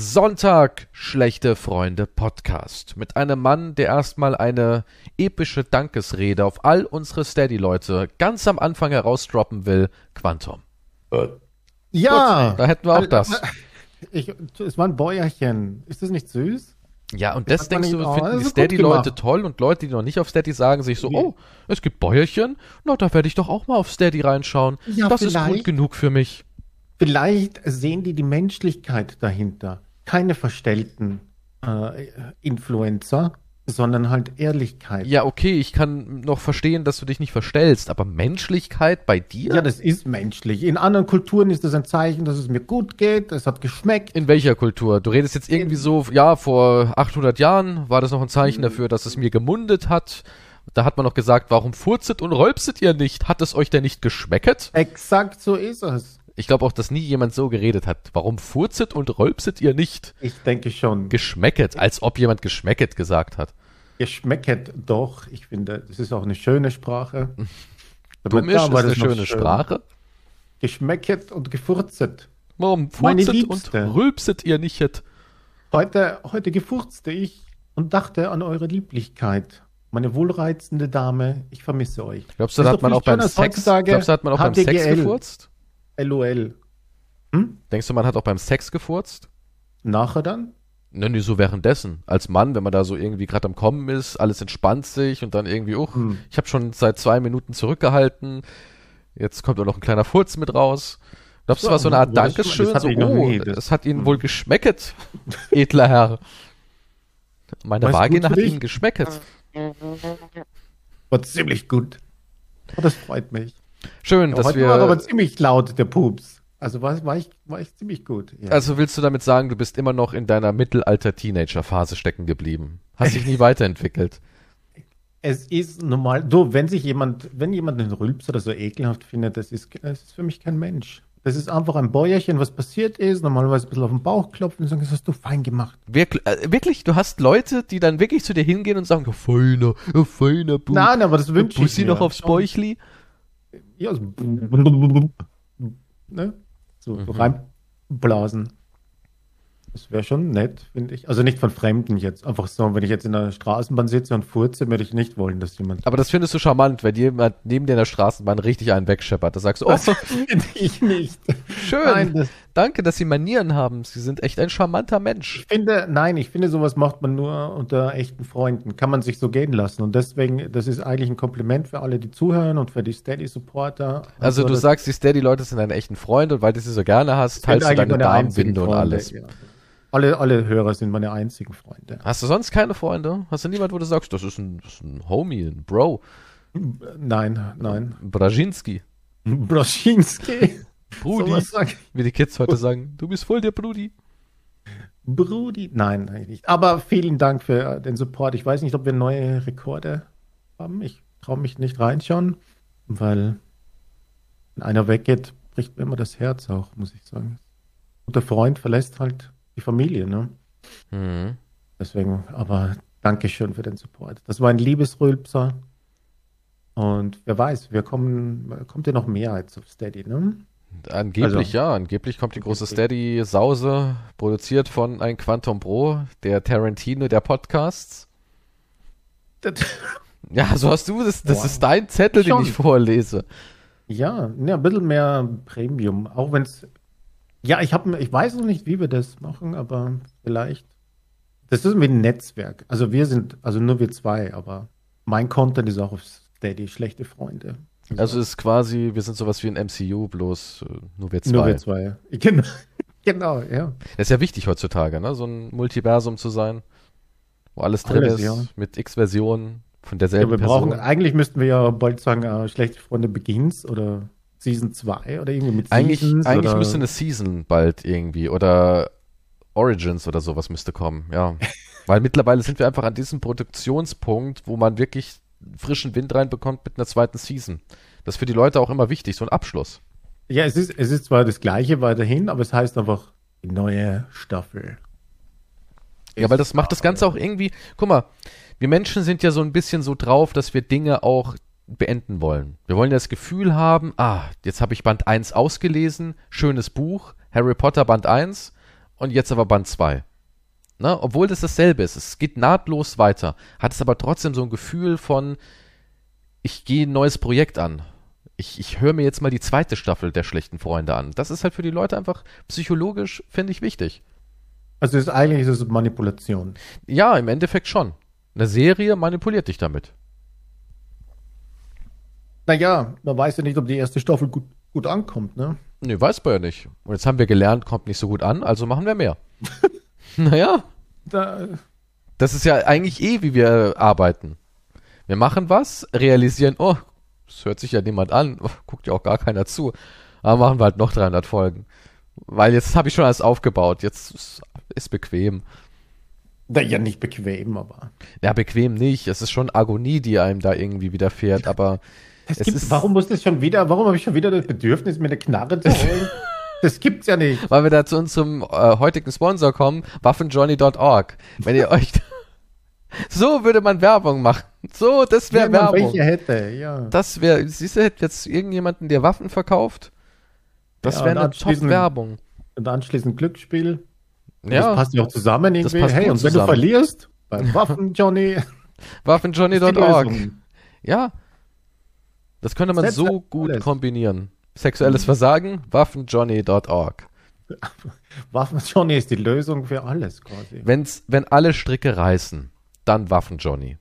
Sonntag, schlechte Freunde Podcast. Mit einem Mann, der erstmal eine epische Dankesrede auf all unsere Steady-Leute ganz am Anfang herausdroppen will, Quantum. Ja. Gut, da hätten wir auch das. Ich, es war ein Bäuerchen. Ist das nicht süß? Ja, und das man denkst du, oh, finden das die Steady-Leute toll und Leute, die noch nicht auf Steady sagen, sich so, oh, es gibt Bäuerchen, na, da werde ich doch auch mal auf Steady reinschauen. Ja, das ist gut vielleicht. genug für mich. Vielleicht sehen die die Menschlichkeit dahinter. Keine verstellten äh, Influencer, sondern halt Ehrlichkeit. Ja, okay, ich kann noch verstehen, dass du dich nicht verstellst, aber Menschlichkeit bei dir? Ja, das ist menschlich. In anderen Kulturen ist das ein Zeichen, dass es mir gut geht, es hat geschmeckt. In welcher Kultur? Du redest jetzt irgendwie so, ja, vor 800 Jahren war das noch ein Zeichen dafür, dass es mir gemundet hat. Da hat man noch gesagt, warum furzet und rolpset ihr nicht? Hat es euch denn nicht geschmecket? Exakt so ist es. Ich glaube auch, dass nie jemand so geredet hat. Warum furzet und rolpset ihr nicht? Ich denke schon. Geschmecket, als ob jemand geschmecket gesagt hat. Geschmecket doch. Ich finde, das ist auch eine schöne Sprache. Dumm ist, Da ist eine schöne schön. Sprache. Geschmecket und gefurzet. Warum furzet und rülpset ihr nicht? Heute, heute gefurzte ich und dachte an eure Lieblichkeit. Meine wohlreizende Dame, ich vermisse euch. Glaubst du, da hat man auch beim Sex, heutzutage glaubst du, hat man auch beim Sex HDGL. gefurzt? LOL. Denkst du, man hat auch beim Sex gefurzt? Nachher dann? Ne, nee, so währenddessen. Als Mann, wenn man da so irgendwie gerade am Kommen ist, alles entspannt sich und dann irgendwie, uch, Hm. ich habe schon seit zwei Minuten zurückgehalten. Jetzt kommt auch noch ein kleiner Furz mit raus. Glaubst du, war so eine Art Dankeschön? So, oh, es hat Ihnen wohl geschmecket, edler Herr. Meine War es gut Vagina hat dich? Ihnen geschmecket. War ziemlich gut. Oh, das freut mich. Schön, Ja, dass heute wir. war aber ziemlich laut, der Pups. Also war, war, ich, war ich ziemlich gut. Ja. Also willst du damit sagen, du bist immer noch in deiner Mittelalter-Teenager-Phase stecken geblieben? Hast dich nie weiterentwickelt? es ist normal, du, wenn sich jemand, wenn jemand den Rülps oder so ekelhaft findet, das ist, das ist für mich kein Mensch. Das ist einfach ein Bäuerchen, was passiert ist, normalerweise ein bisschen auf den Bauch klopfen und sagen, das hast du fein gemacht. Wirklich, äh, wirklich, du hast Leute, die dann wirklich zu dir hingehen und sagen, feiner, feiner Bub. Nein, aber das wünsche ich Bussi mir. noch aufs Bäuchli. Ja, so, ne? so, Mhm. reinblasen. Das wäre schon nett, finde ich. Also nicht von Fremden jetzt. Einfach so, wenn ich jetzt in der Straßenbahn sitze und furze, würde ich nicht wollen, dass jemand. Aber das findest du charmant, wenn jemand neben dir in der Straßenbahn richtig einen wegscheppert. Da sagst du, oh, Das finde ich nicht. schön. Nein, das, Danke, dass Sie Manieren haben. Sie sind echt ein charmanter Mensch. ich finde, nein, ich finde, sowas macht man nur unter echten Freunden. Kann man sich so gehen lassen. Und deswegen, das ist eigentlich ein Kompliment für alle, die zuhören und für die Steady-Supporter. Also du das sagst, die Steady-Leute sind deine echten Freunde und weil du sie so gerne hast, teilst du deine Darmbinde und alles. Ja. Alle, alle Hörer sind meine einzigen Freunde. Hast du sonst keine Freunde? Hast du niemand, wo du sagst, das ist ein, das ist ein Homie, ein Bro, Nein, nein. ein Brazinski, Broschinski. Brudi, ich. wie die Kids heute sagen. Du bist voll der Brudi. Brudi? Nein, eigentlich nicht. Aber vielen Dank für äh, den Support. Ich weiß nicht, ob wir neue Rekorde haben. Ich traue mich nicht reinschauen, weil wenn einer weggeht, bricht mir immer das Herz auch, muss ich sagen. Und der Freund verlässt halt die Familie, ne? Mhm. Deswegen, aber Dankeschön für den Support. Das war ein Liebesrülpser. Und wer weiß, wir kommen, kommt ja noch mehr als auf Steady, ne? Angeblich Also- ja, angeblich kommt die große. Steady-Sause, produziert von ein Quantum Pro, der Tarantino der Podcasts. Ja, so hast du das, das Wow. ist dein Zettel, den Schon. ich vorlese. Ja, ja, ein bisschen mehr Premium, auch wenn es. Ja, ich habe, ich weiß noch nicht, wie wir das machen, aber vielleicht. Das ist wie ein Netzwerk. Also wir sind, also nur wir zwei, aber mein Content ist auch auf Steady, schlechte Freunde. Also es ist quasi, wir sind sowas wie ein MCU, bloß äh, nur wir zwei. nur wir zwei. Genau, genau, ja. Das ist ja wichtig heutzutage, ne? So ein Multiversum zu sein, wo alles drin Alles, ist, ja. mit x Versionen von ja derselben wir Person. brauchen, eigentlich müssten wir ja bald sagen, äh, schlechte Freunde Begins oder Season 2 oder irgendwie mit eigentlich Seasons eigentlich oder, müsste eine Season bald irgendwie oder Origins oder sowas müsste kommen, ja. Weil mittlerweile sind wir einfach an diesem Produktionspunkt, wo man wirklich frischen Wind reinbekommt mit einer zweiten Season. Das ist für die Leute auch immer wichtig, so ein Abschluss. Ja, es ist, es ist zwar das gleiche weiterhin, aber es heißt einfach neue Staffel. Ja, weil das macht das Ganze auch irgendwie. Guck mal, wir Menschen sind ja so ein bisschen so drauf, dass wir Dinge auch beenden wollen. Wir wollen ja das Gefühl haben, ah, jetzt habe ich Band 1 ausgelesen, schönes Buch, Harry Potter Band 1 und jetzt aber Band 2. Ne? Obwohl das dasselbe ist. Es geht nahtlos weiter. Hat es aber trotzdem so ein Gefühl von, ich gehe ein neues Projekt an. Ich, ich höre mir jetzt mal die zweite Staffel der schlechten Freunde an. Das ist halt für die Leute einfach psychologisch, finde ich, wichtig. Also ist, eigentlich ist es Manipulation. Ja, im Endeffekt schon. Eine Serie manipuliert dich damit. Naja, man weiß ja nicht, ob die erste Staffel gut, gut ankommt, ne? Nee, weiß man ja nicht. Und jetzt haben wir gelernt, kommt nicht so gut an, also machen wir mehr. naja. Da, das ist ja eigentlich eh, wie wir arbeiten. Wir machen was, realisieren, oh, das hört sich ja niemand an, guckt ja auch gar keiner zu. Aber machen wir halt noch 300 Folgen. Weil jetzt habe ich schon alles aufgebaut, jetzt ist, ist bequem. Ja, nicht bequem, aber. Ja, bequem nicht. Es ist schon Agonie, die einem da irgendwie widerfährt, aber. Es gibt, ist, warum muss das schon wieder, warum habe ich schon wieder das Bedürfnis, mir eine Knarre zu holen? Das gibt's ja nicht. Weil wir da zu unserem äh, heutigen Sponsor kommen, waffenjohnny.org. Wenn ihr euch so würde man Werbung machen. So, das wäre Werbung. Welche hätte, ja. Das wäre, siehst du, hätte jetzt irgendjemanden, der Waffen verkauft? Das ja, wäre eine Top-Werbung. Und anschließend Glücksspiel. Ja. Das passt ja auch zusammen irgendwie. hey, und zusammen. wenn du verlierst, beim Waffenjohnny. Waffenjohnny.org. Ja. Das könnte man Setz so gut alles. kombinieren. Sexuelles Versagen, waffenjohnny.org. Waffenjohnny ist die Lösung für alles quasi. Wenn's, wenn alle Stricke reißen, dann Waffenjohnny.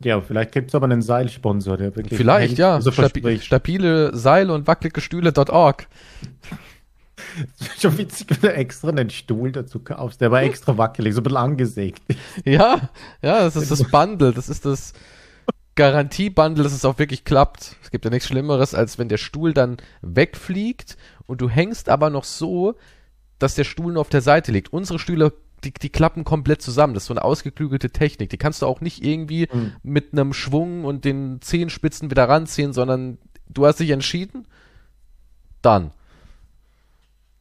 Ja, vielleicht gibt es aber einen Seilsponsor, der wirklich. Vielleicht, ja. So Stabi stabile Seile und wackelige Stühle.org. Schon witzig, wenn du extra einen Stuhl dazu kaufst, der war extra wackelig, so ein bisschen angesägt. Ja, ja, das ist das Bundle, das ist das Garantiebundle, dass es auch wirklich klappt. Es gibt ja nichts Schlimmeres, als wenn der Stuhl dann wegfliegt und du hängst aber noch so, dass der Stuhl nur auf der Seite liegt. Unsere Stühle die, die klappen komplett zusammen. Das ist so eine ausgeklügelte Technik. Die kannst du auch nicht irgendwie mhm. mit einem Schwung und den Zehenspitzen wieder ranziehen, sondern du hast dich entschieden, dann.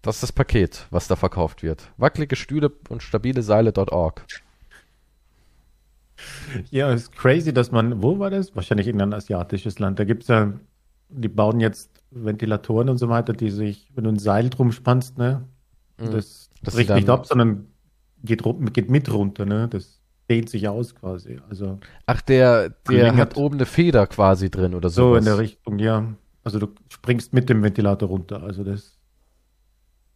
Das ist das Paket, was da verkauft wird. Wackelige Stühle und stabile Seile.org. Ja, ist crazy, dass man, wo war das? Wahrscheinlich in ein asiatisches Land. Da gibt es ja, die bauen jetzt Ventilatoren und so weiter, die sich, wenn du ein Seil drum spannst, ne, mhm. das, das bricht nicht ab, sondern geht, geht mit runter, ne? Das dehnt sich aus quasi. Also Ach, der, der hat oben eine Feder quasi drin oder so. So in der Richtung, ja. Also du springst mit dem Ventilator runter. Also das,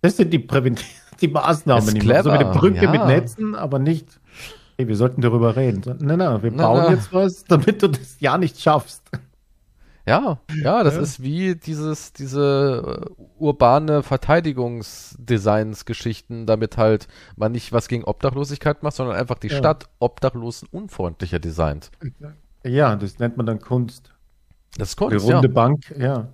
das sind die Präventiv die Maßnahmen. Ist clever, so wie eine Brücke ja. mit Netzen, aber nicht. Hey, wir sollten darüber reden. Nein, nein, wir bauen na, na. jetzt was, damit du das ja nicht schaffst. Ja, ja, das ja. ist wie dieses, diese äh, urbane Verteidigungsdesigns-Geschichten, damit halt man nicht was gegen Obdachlosigkeit macht, sondern einfach die ja. Stadt obdachlosen unfreundlicher designt. Ja, das nennt man dann Kunst. Das ist Kunst, Die runde ja. Bank, ja.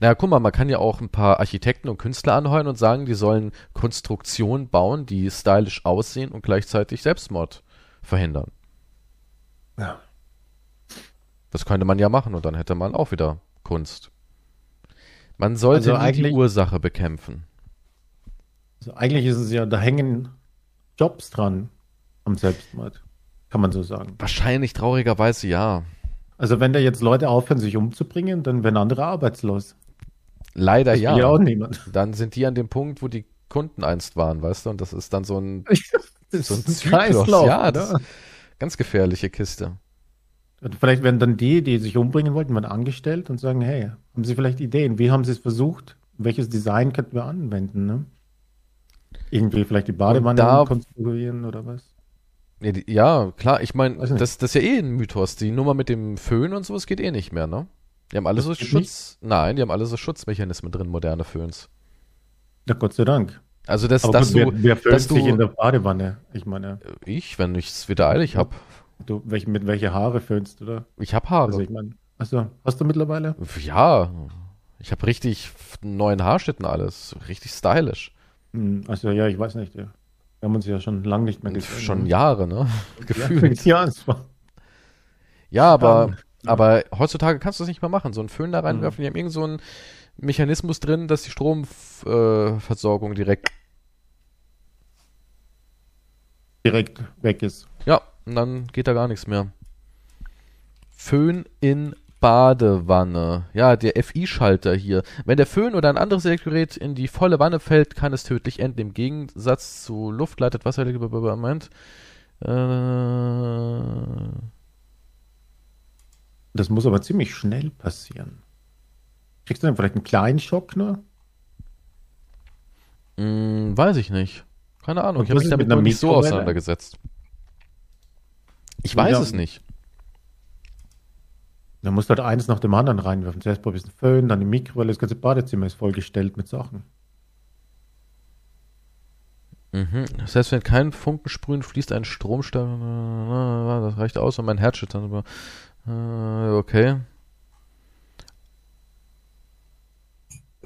Naja, guck mal, man kann ja auch ein paar Architekten und Künstler anheuern und sagen, die sollen Konstruktionen bauen, die stylisch aussehen und gleichzeitig Selbstmord verhindern. Ja. Das könnte man ja machen und dann hätte man auch wieder Kunst. Man sollte also die Ursache bekämpfen. Also eigentlich ist es ja, da hängen Jobs dran am Selbstmord. Kann man so sagen. Wahrscheinlich traurigerweise ja. Also wenn da jetzt Leute aufhören, sich umzubringen, dann werden andere arbeitslos. Leider das ja. ja auch niemand. Dann sind die an dem Punkt, wo die Kunden einst waren, weißt du, und das ist dann so ein, so ein, ein Kreislauf. Ja, das ganz gefährliche Kiste. Und vielleicht werden dann die, die sich umbringen wollten, mal angestellt und sagen, hey, haben Sie vielleicht Ideen? Wie haben Sie es versucht? Welches Design könnten wir anwenden? Ne? Irgendwie vielleicht die Badewanne da, konstruieren oder was? Ja, klar, ich meine, das, das ist ja eh ein Mythos. Die Nummer mit dem Föhn und sowas geht eh nicht mehr, ne? Die haben alle das so Schutz. Nicht? Nein, die haben alle so Schutzmechanismen drin, moderne Föhns. Ja, Gott sei Dank. Also, dass, Aber dass gut, du. Wer, wer föhnt sich in der Badewanne? Ich meine. Ich, wenn ich es wieder eilig habe. Du, welch, mit welche Haare föhnst, oder? Ich habe Haare. Also ich mein, achso, hast du mittlerweile? Ja, ich habe richtig neuen Haarschnitt und alles. Richtig stylisch. Hm, also ja, ich weiß nicht. Ja. Wir haben uns ja schon lange nicht mehr gesehen. Schon ne? Jahre, ne? Gefühlt. Ja, es war ja aber, aber heutzutage kannst du es nicht mehr machen. So einen Föhn da reinwerfen, mhm. die haben irgend so einen Mechanismus drin, dass die Stromversorgung äh, direkt direkt weg ist. Ja, und dann geht da gar nichts mehr. Föhn in Badewanne. Ja, der FI-Schalter hier. Wenn der Föhn oder ein anderes Elektrogerät in die volle Wanne fällt, kann es tödlich enden. Im Gegensatz zu luftleitet Wasser. Moment. Äh, das muss aber ziemlich schnell passieren. Kriegst du dann vielleicht einen kleinen Schock nur? Hm, weiß ich nicht. Keine Ahnung. Ich habe mich damit noch nicht so auseinandergesetzt. Ich weiß ja. es nicht. Dann musst du halt eines nach dem anderen reinwerfen. Zuerst probierst du einen Föhn, dann die Mikrowelle, das ganze Badezimmer ist vollgestellt mit Sachen. Mhm. Das heißt, wenn kein Funken sprühen, fließt ein Stromstern. Das reicht aus, um mein Herz schüttern. Äh, okay.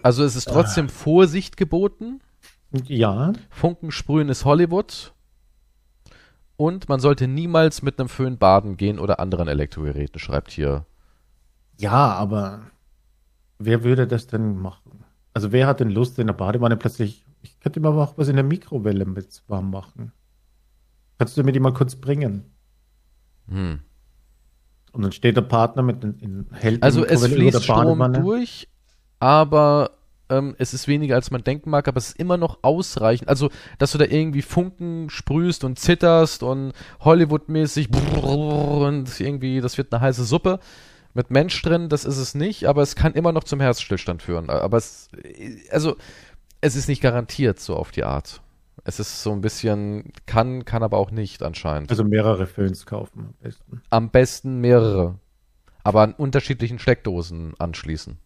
Also es ist trotzdem ah. Vorsicht geboten. Ja. Funken sprühen ist Hollywood. Und man sollte niemals mit einem Föhn baden gehen oder anderen Elektrogeräten, schreibt hier. Ja, aber wer würde das denn machen? Also wer hat denn Lust in der Badewanne plötzlich ich könnte mir aber auch was in der Mikrowelle mit warm machen. Kannst du mir die mal kurz bringen? Hm. Und dann steht der Partner mit in hält Also es fließt Strom durch, aber ähm, es ist weniger als man denken mag, aber es ist immer noch ausreichend. Also, dass du da irgendwie Funken sprühst und zitterst und Hollywood-mäßig und irgendwie, das wird eine heiße Suppe mit Mensch drin, das ist es nicht, aber es kann immer noch zum Herzstillstand führen. Aber es, also es ist nicht garantiert so auf die Art. Es ist so ein bisschen, kann, kann aber auch nicht anscheinend. Also mehrere Föhns kaufen am besten. Am besten mehrere. Aber an unterschiedlichen Steckdosen anschließen.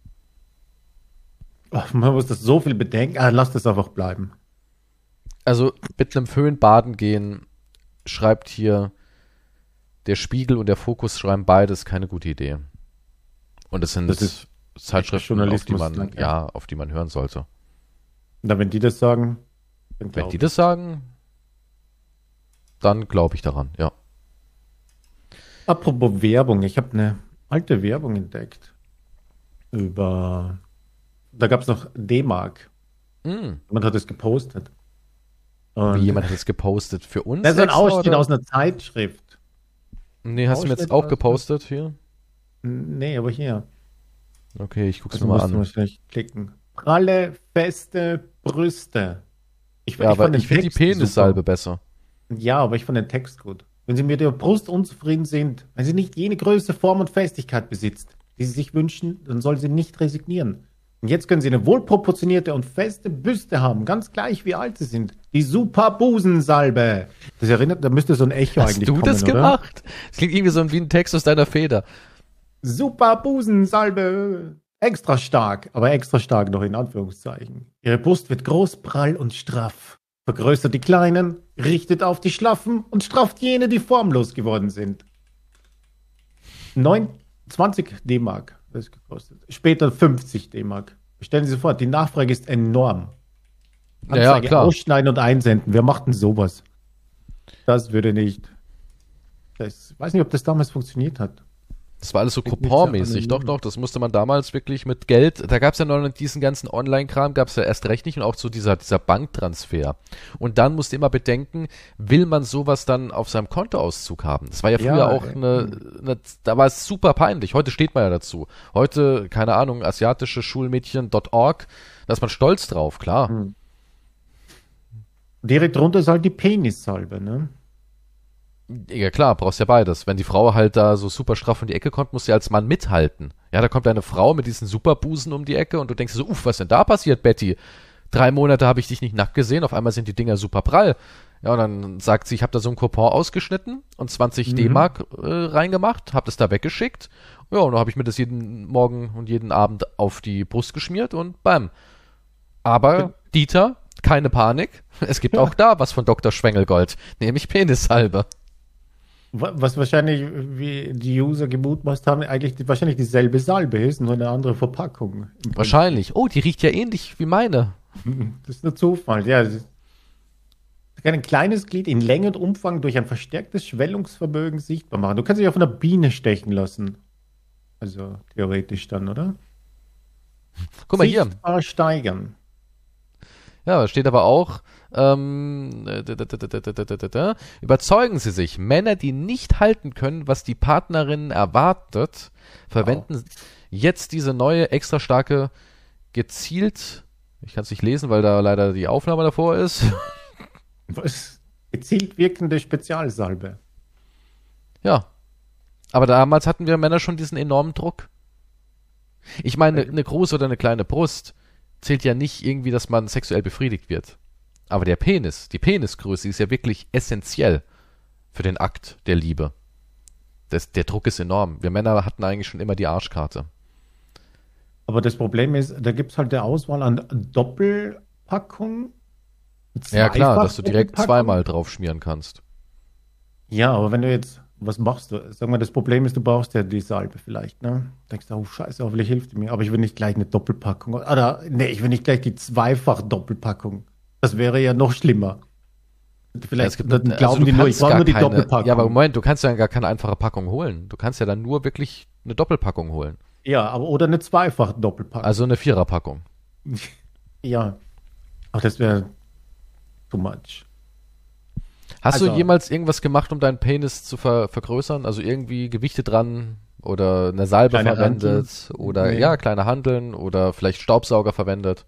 Ach, man muss das so viel bedenken. Ah, lass das einfach bleiben. Also mit einem Föhn baden gehen, schreibt hier der Spiegel und der Fokus schreiben beides keine gute Idee. Und es sind das Zeitschriften, auf die man, ja, auf die man hören sollte. Na, wenn die das sagen, dann Wenn die das sagen, dann glaube ich daran, ja. Apropos Werbung, ich habe eine alte Werbung entdeckt. Über. Da gab es noch D-Mark. Mm. Jemand hat es gepostet. Und Wie jemand hat es gepostet? Für uns? Das ist ein Ausschnitt oder? aus einer Zeitschrift. Nee, hast Ausschnitt du mir jetzt auch gepostet hier? Nee, aber hier. Okay, ich guck's also nochmal an. Muss ich klicken pralle, feste Brüste. Ich, ja, ich, aber ich finde die Penissalbe besser. Ja, aber ich fand den Text gut. Wenn Sie mit der Brust unzufrieden sind, wenn sie nicht jene Größe, Form und Festigkeit besitzt, die Sie sich wünschen, dann soll sie nicht resignieren. Und jetzt können Sie eine wohlproportionierte und feste Büste haben, ganz gleich wie alt Sie sind. Die Super Busensalbe. Das erinnert, da müsste so ein Echo Hast eigentlich kommen, Hast du das gemacht? Das klingt irgendwie so wie ein Text aus deiner Feder. Super Busensalbe. Extra stark, aber extra stark noch in Anführungszeichen. Ihre Brust wird groß, prall und straff. Vergrößert die Kleinen, richtet auf die Schlaffen und strafft jene, die formlos geworden sind. 29 D-Mark das gekostet. Später 50 D-Mark. Stellen Sie sich vor, die Nachfrage ist enorm. Anzeige ja, klar. ausschneiden und einsenden. Wer macht denn sowas? Das würde nicht. Ich weiß nicht, ob das damals funktioniert hat. Das war alles so Coupon-mäßig. Doch, doch, das musste man damals wirklich mit Geld. Da gab es ja noch diesen ganzen Online-Kram, gab es ja erst recht nicht und auch so dieser, dieser Banktransfer. Und dann musste immer bedenken, will man sowas dann auf seinem Kontoauszug haben? Das war ja früher ja, auch eine, eine, da war es super peinlich. Heute steht man ja dazu. Heute, keine Ahnung, asiatische Schulmädchen.org, da ist man stolz drauf, klar. Hm. Direkt drunter ist halt die Penissalbe, ne? Ja klar, brauchst ja beides. Wenn die Frau halt da so super straff um die Ecke kommt, du ja als Mann mithalten. Ja, da kommt eine Frau mit diesen Superbusen um die Ecke und du denkst so, uff, was denn da passiert, Betty? Drei Monate habe ich dich nicht nackt gesehen, auf einmal sind die Dinger super prall. Ja, und dann sagt sie, ich habe da so ein Coupon ausgeschnitten und 20 mhm. D-Mark äh, reingemacht, habe das da weggeschickt. Ja, und dann habe ich mir das jeden Morgen und jeden Abend auf die Brust geschmiert und bam. Aber Dieter, keine Panik. Es gibt auch da was von Dr. Schwengelgold, nämlich Penissalbe. Was wahrscheinlich, wie die User gemutmaßt haben, eigentlich die, wahrscheinlich dieselbe Salbe ist, nur eine andere Verpackung. Wahrscheinlich. Oh, die riecht ja ähnlich wie meine. Das ist nur Zufall, ja. kann ein kleines Glied in Länge und Umfang durch ein verstärktes Schwellungsvermögen sichtbar machen. Du kannst dich auch von einer Biene stechen lassen. Also theoretisch dann, oder? Guck mal Sichtbar hier. steigern. Ja, steht aber auch, ähm, überzeugen Sie sich, Männer, die nicht halten können, was die Partnerin erwartet, verwenden wow. jetzt diese neue extra starke gezielt. Ich kann es nicht lesen, weil da leider die Aufnahme davor ist. Was? Gezielt wirkende Spezialsalbe. Ja. Aber damals hatten wir Männer schon diesen enormen Druck. Ich meine, äh. eine große oder eine kleine Brust zählt ja nicht irgendwie, dass man sexuell befriedigt wird. Aber der Penis, die Penisgröße ist ja wirklich essentiell für den Akt der Liebe. Das, der Druck ist enorm. Wir Männer hatten eigentlich schon immer die Arschkarte. Aber das Problem ist, da gibt es halt der Auswahl an Doppelpackung. Ja klar, dass du direkt Zweifach- zweimal drauf schmieren kannst. Ja, aber wenn du jetzt, was machst du? Sag mal, das Problem ist, du brauchst ja die Salbe vielleicht, ne? Denkst du, oh Scheiße, hoffentlich hilft die mir. Aber ich will nicht gleich eine Doppelpackung. Oder, nee, ich will nicht gleich die Zweifach-Doppelpackung. Das wäre ja noch schlimmer. Vielleicht gibt dann also glauben du die nur, ich brauche nur die keine- Doppelpackung. Ja, aber Moment, du kannst ja gar keine einfache Packung holen. Du kannst ja dann nur wirklich eine Doppelpackung holen. ja, aber oder eine Zweifach-Doppelpackung. Also eine Viererpackung. ja. Ach, das wäre too much. Hast du Also- jemals irgendwas gemacht, um deinen Penis zu ver vergrößern? Also irgendwie Gewichte dran oder eine Salbe verwendet oder Nee. ja, kleine Handeln oder vielleicht Staubsauger verwendet.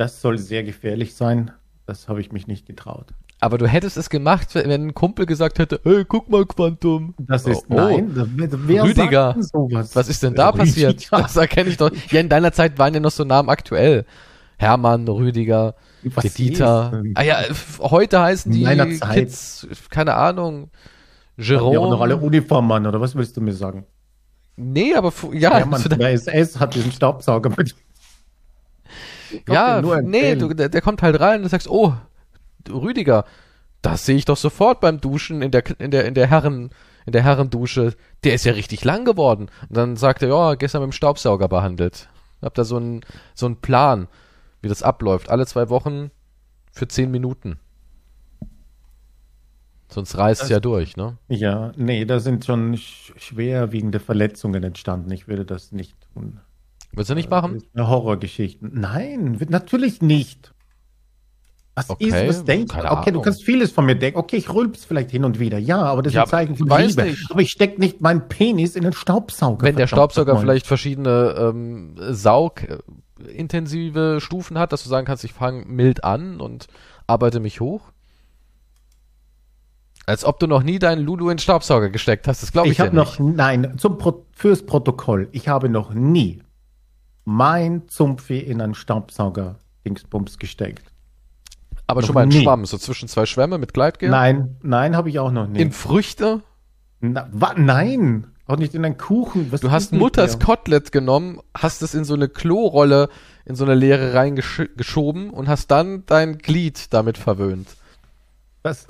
Das soll sehr gefährlich sein. Das habe ich mich nicht getraut. Aber du hättest es gemacht, wenn ein Kumpel gesagt hätte, hey, guck mal, Quantum. Das ist, Oh, nein, wer Rüdiger, sowas? Was ist denn da passiert? Rüdiger. Das erkenne ich doch. Ja, in deiner Zeit waren ja noch so Namen aktuell. Hermann, Rüdiger, Was Dieter. Ah ja, heute heißen die. Kids, keine Ahnung, Die haben noch alle Jerome. Uniform an, oder was willst du mir sagen? Nee, aber ja, Ja, Mann, zu der- der SS hat diesen Staubsauger mit. Ja, nee, du, der, der kommt halt rein und du sagst, oh, Rüdiger, das sehe ich doch sofort beim Duschen in der in der in der Herren in der Herrendusche. Der ist ja richtig lang geworden. Und dann sagt er, ja, gestern mit dem Staubsauger behandelt. Hab da so einen so einen Plan, wie das abläuft. Alle zwei Wochen für zehn Minuten. Sonst reißt es ja durch, ne? Ja, nee, da sind schon sch schwerwiegende Verletzungen entstanden. Ich würde das nicht tun. Willst du nicht machen? ist Eine Horrorgeschichte. Nein, natürlich nicht. Was Okay, ist, was denkst du? Okay, du kannst vieles von mir denken. Okay, ich rülps vielleicht hin und wieder. Ja, aber das ist Ja, ein Zeichen von Liebe. nicht. Aber ich steck nicht meinen Penis in den Staubsauger. Wenn der Staubsauger vielleicht verschiedene ähm, saugintensive Stufen hat, dass du sagen kannst, ich fange mild an und arbeite mich hoch. Als ob du noch nie deinen Lulu in den Staubsauger gesteckt hast, das glaube ich, Ich habe ja noch, nicht. nein, zum Pro fürs Protokoll, ich habe noch nie mein Zumpfi in einen Staubsauger Dingsbums gesteckt. Aber noch schon mal nie. Schwamm, so zwischen zwei Schwämme mit Gleitgel. Nein, nein, habe ich auch noch nie. In Früchte. Na, wa, nein, auch nicht in einen Kuchen. Was Du hast Mutters dir? Kotelett genommen, hast es in so eine Klorolle, in so eine Leere reingeschoben und hast dann dein Glied damit verwöhnt. Was?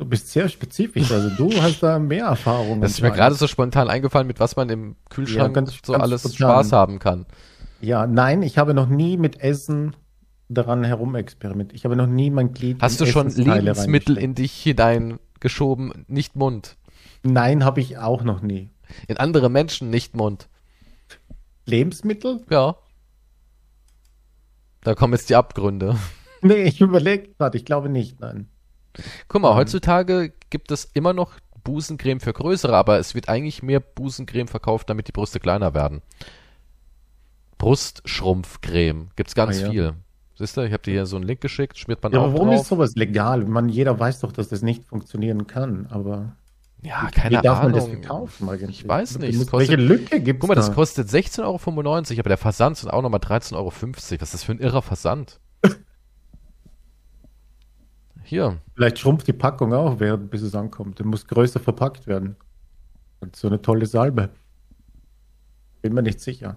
Du bist sehr spezifisch, also du hast da mehr Erfahrung. Das ist mir gerade so spontan eingefallen, mit was man im Kühlschrank ganz- so ganz alles spontan. Spaß haben kann. Ja, nein, ich habe noch nie mit Essen daran herumexperimentiert. Ich habe noch nie mein Glied Hast in du schon Lebensmittel in dich hineingeschoben, nicht Mund? Nein, habe ich auch noch nie. In andere Menschen, nicht Mund. Lebensmittel? Ja. Da kommen jetzt die Abgründe. Nee, ich überlege gerade, ich glaube nicht, nein. Guck mal, Nein. heutzutage gibt es immer noch Busencreme für größere, aber es wird eigentlich mehr Busencreme verkauft, damit die Brüste kleiner werden. Brustschrumpfcreme gibt's ganz Ah, ja. viel. Siehst du, ich habe dir hier so einen Link geschickt, schmiert man Ja, auch aber warum drauf. ist sowas legal? Man, jeder weiß doch, dass das nicht funktionieren kann, aber ja, wie keine darf Ahnung. man das verkaufen eigentlich? Ich weiß nicht, Muss- es kostet- Welche Lücke gibt es Guck mal, das da? kostet 16,95 Euro, aber der Versand sind auch nochmal 13,50 Euro. Was ist das für ein irrer Versand? Hier, Vielleicht schrumpft die Packung auch, während, bis es ankommt. Die muss größer verpackt werden. Und so eine tolle Salbe. Bin mir nicht sicher.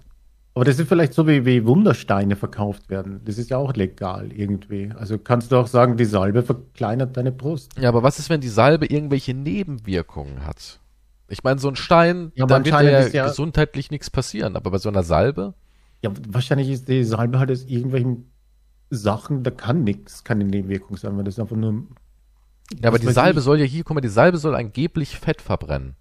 Aber das ist vielleicht so, wie, wie Wundersteine verkauft werden. Das ist ja auch legal irgendwie. Also kannst du auch sagen, die Salbe verkleinert deine Brust. Ja, aber was ist, wenn die Salbe irgendwelche Nebenwirkungen hat? Ich meine, so ein Stein, Ja, da wird ja, ja- gesundheitlich nichts passieren. Aber bei so einer Salbe? Ja, wahrscheinlich ist die Salbe halt aus irgendwelchen Sachen, da kann nichts, keine Nebenwirkung sein, weil das einfach nur. Ja, aber die Salbe soll ja hier, guck mal, die Salbe soll angeblich Fett verbrennen.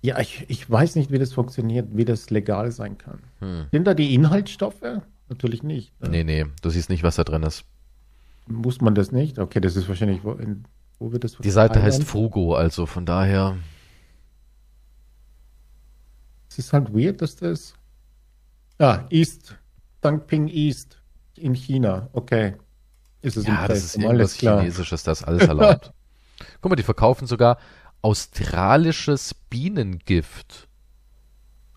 Ja, ich, ich weiß nicht, wie das funktioniert, wie das legal sein kann. Hm. Sind da die Inhaltsstoffe? natürlich nicht. Nee, nee, du siehst nicht, was da drin ist. Muss man das nicht? Okay, das ist wahrscheinlich, wo, in, wo wird das? Die Seite heißt Frugo, also von daher. Es ist halt weird, dass das. Ja, East, Dangping East in China. Okay. Ist es ja, das ist irgendwas Chinesisches, das alles erlaubt. Guck mal, die verkaufen sogar australisches Bienengift.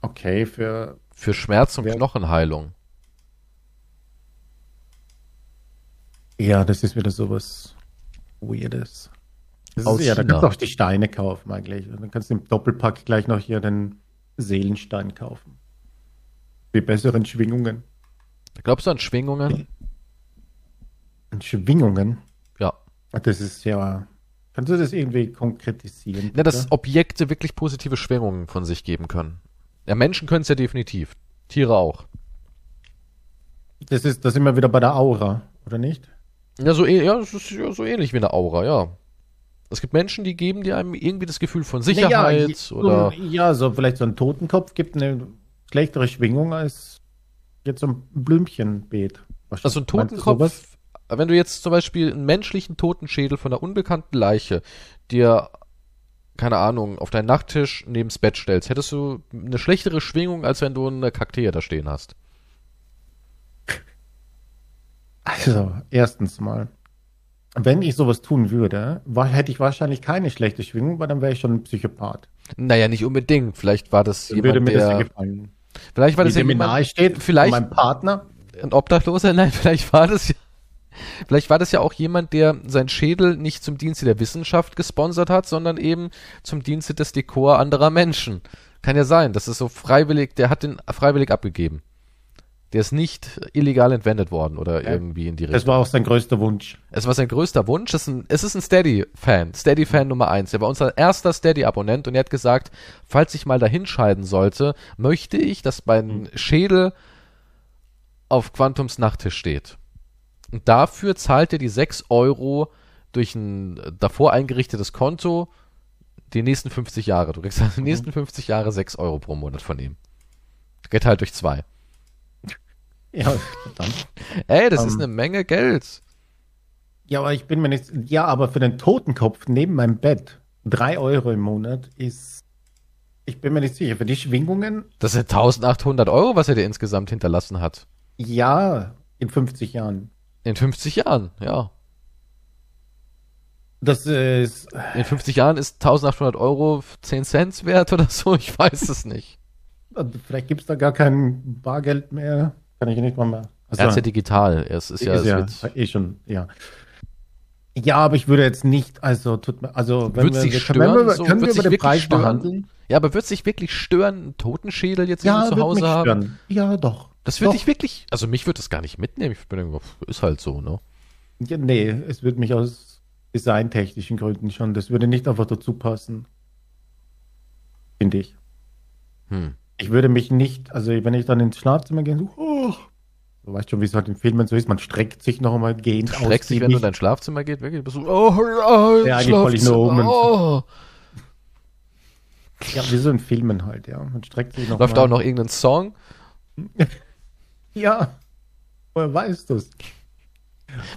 Okay, für. Für Schmerz- und Knochenheilung. Ja, das ist wieder sowas Weirdes. Das ist, ja, da kannst du auch die Steine kaufen eigentlich. Und dann kannst du im Doppelpack gleich noch hier den Seelenstein kaufen. Die besseren Schwingungen. Glaubst du an Schwingungen? An Schwingungen? Ja. Das ist ja. Kannst du das irgendwie konkretisieren? Ja, dass Objekte wirklich positive Schwingungen von sich geben können. Ja, Menschen können es ja definitiv. Tiere auch. Das ist das immer wieder bei der Aura, oder nicht? Ja, so, ja, das ist ja so ähnlich wie eine Aura, ja. Es gibt Menschen, die geben dir einem irgendwie das Gefühl von Sicherheit ja, oder. Ja, so vielleicht so ein Totenkopf gibt eine schlechtere Schwingung als jetzt so ein Blümchenbeet. Also ein Totenkopf, wenn du jetzt zum Beispiel einen menschlichen Totenschädel von einer unbekannten Leiche dir, keine Ahnung, auf deinen Nachttisch neben's Bett stellst, hättest du eine schlechtere Schwingung, als wenn du eine Kakteen da stehen hast. Also, erstens mal, wenn ich sowas tun würde, war, hätte ich wahrscheinlich keine schlechte Schwingung, weil dann wäre ich schon ein Psychopath. Naja, nicht unbedingt. Vielleicht war das dann jemand, würde mir der, das gefallen. Vielleicht war das ja jemand, steht, vielleicht mein Partner. Ein Obdachloser? Nein, vielleicht war das ja, vielleicht war das ja auch jemand, der sein Schädel nicht zum Dienste der Wissenschaft gesponsert hat, sondern eben zum Dienste des Dekor anderer Menschen. Kann ja sein. Das ist so freiwillig, der hat den freiwillig abgegeben. Der ist nicht illegal entwendet worden oder ja. irgendwie in die Richtung. Das war auch sein größter Wunsch. Es war sein größter Wunsch. Es ist ein, es ist ein Steady-Fan. Steady-Fan Nummer eins. Er war unser erster Steady-Abonnent und er hat gesagt, falls ich mal dahin scheiden sollte, möchte ich, dass mein mhm. Schädel auf Quantums Nachttisch steht. Und dafür zahlt er die 6 Euro durch ein davor eingerichtetes Konto die nächsten 50 Jahre. Du kriegst die nächsten 50 Jahre 6 Euro pro Monat von ihm. Geht halt durch zwei. Ja, verdammt. Ey, das um, ist ähm. eine Menge Geld. Ja, aber ich bin mir nicht. Ja, aber für den Totenkopf neben meinem Bett, drei Euro im Monat ist. Ich bin mir nicht sicher. Für die Schwingungen. Das sind 1800 Euro, was er dir insgesamt hinterlassen hat. Ja, in 50 Jahren. In 50 Jahren, ja. Das ist. In 50 Jahren ist 1800 Euro 10 Cent wert oder so, ich weiß es nicht. Vielleicht gibt es da gar kein Bargeld mehr. Kann ich nicht mal mehr. Also, er ist ja digital. Es ist, ja, ist ja eh schon, ja. Ja, aber ich würde jetzt nicht, also tut mir, also wenn wir, stören, können wir, so, können wir über den Preis stören? behandeln? Ja, aber wird sich wirklich stören, einen Totenschädel jetzt ja, zu Hause haben? Stören. Ja, doch. Das würde ich wirklich, also mich würde das gar nicht mitnehmen. Ich bin irgendwie, ist halt so, ne? Ja, nee, es würde mich aus designtechnischen Gründen schon, das würde nicht einfach dazu passen. Finde ich. Hm. Ich würde mich nicht, also wenn ich dann ins Schlafzimmer gehe, so, oh, du weißt schon, wie es halt in Filmen so ist, man streckt sich noch einmal gehend aus. Streckst dich, wenn du in dein Schlafzimmer geht, wirklich? Bist du, oh, oh, ja, eigentlich voll ich nur um. Oh. Ja, wie so in Filmen halt, ja. Man streckt sich noch Läuft mal. auch noch irgendein Song? ja. Woher weißt du es?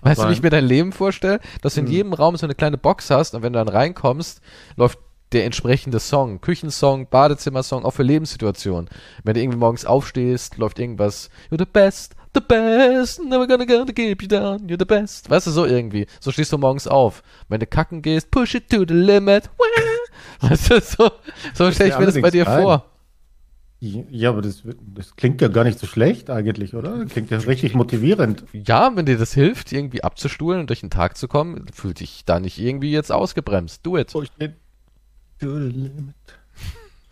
Weißt du, wie ich mir dein Leben vorstelle? Dass du in hm. jedem Raum so eine kleine Box hast und wenn du dann reinkommst, läuft der entsprechende Song. Küchensong, Badezimmersong, auch für Lebenssituationen. Wenn du irgendwie morgens aufstehst, läuft irgendwas, you're the best, the best, never gonna, gonna keep you down, you're the best. Weißt du, so irgendwie. So stehst du morgens auf. Wenn du kacken gehst, push it to the limit. Weißt du, so, so stelle ich mir das bei dir rein. vor. Ja, aber das, das klingt ja gar nicht so schlecht eigentlich, oder? Klingt ja richtig motivierend. Ja, wenn dir das hilft, irgendwie abzustuhlen und durch den Tag zu kommen, fühlt dich da nicht irgendwie jetzt ausgebremst. Do it. Oh, ich bin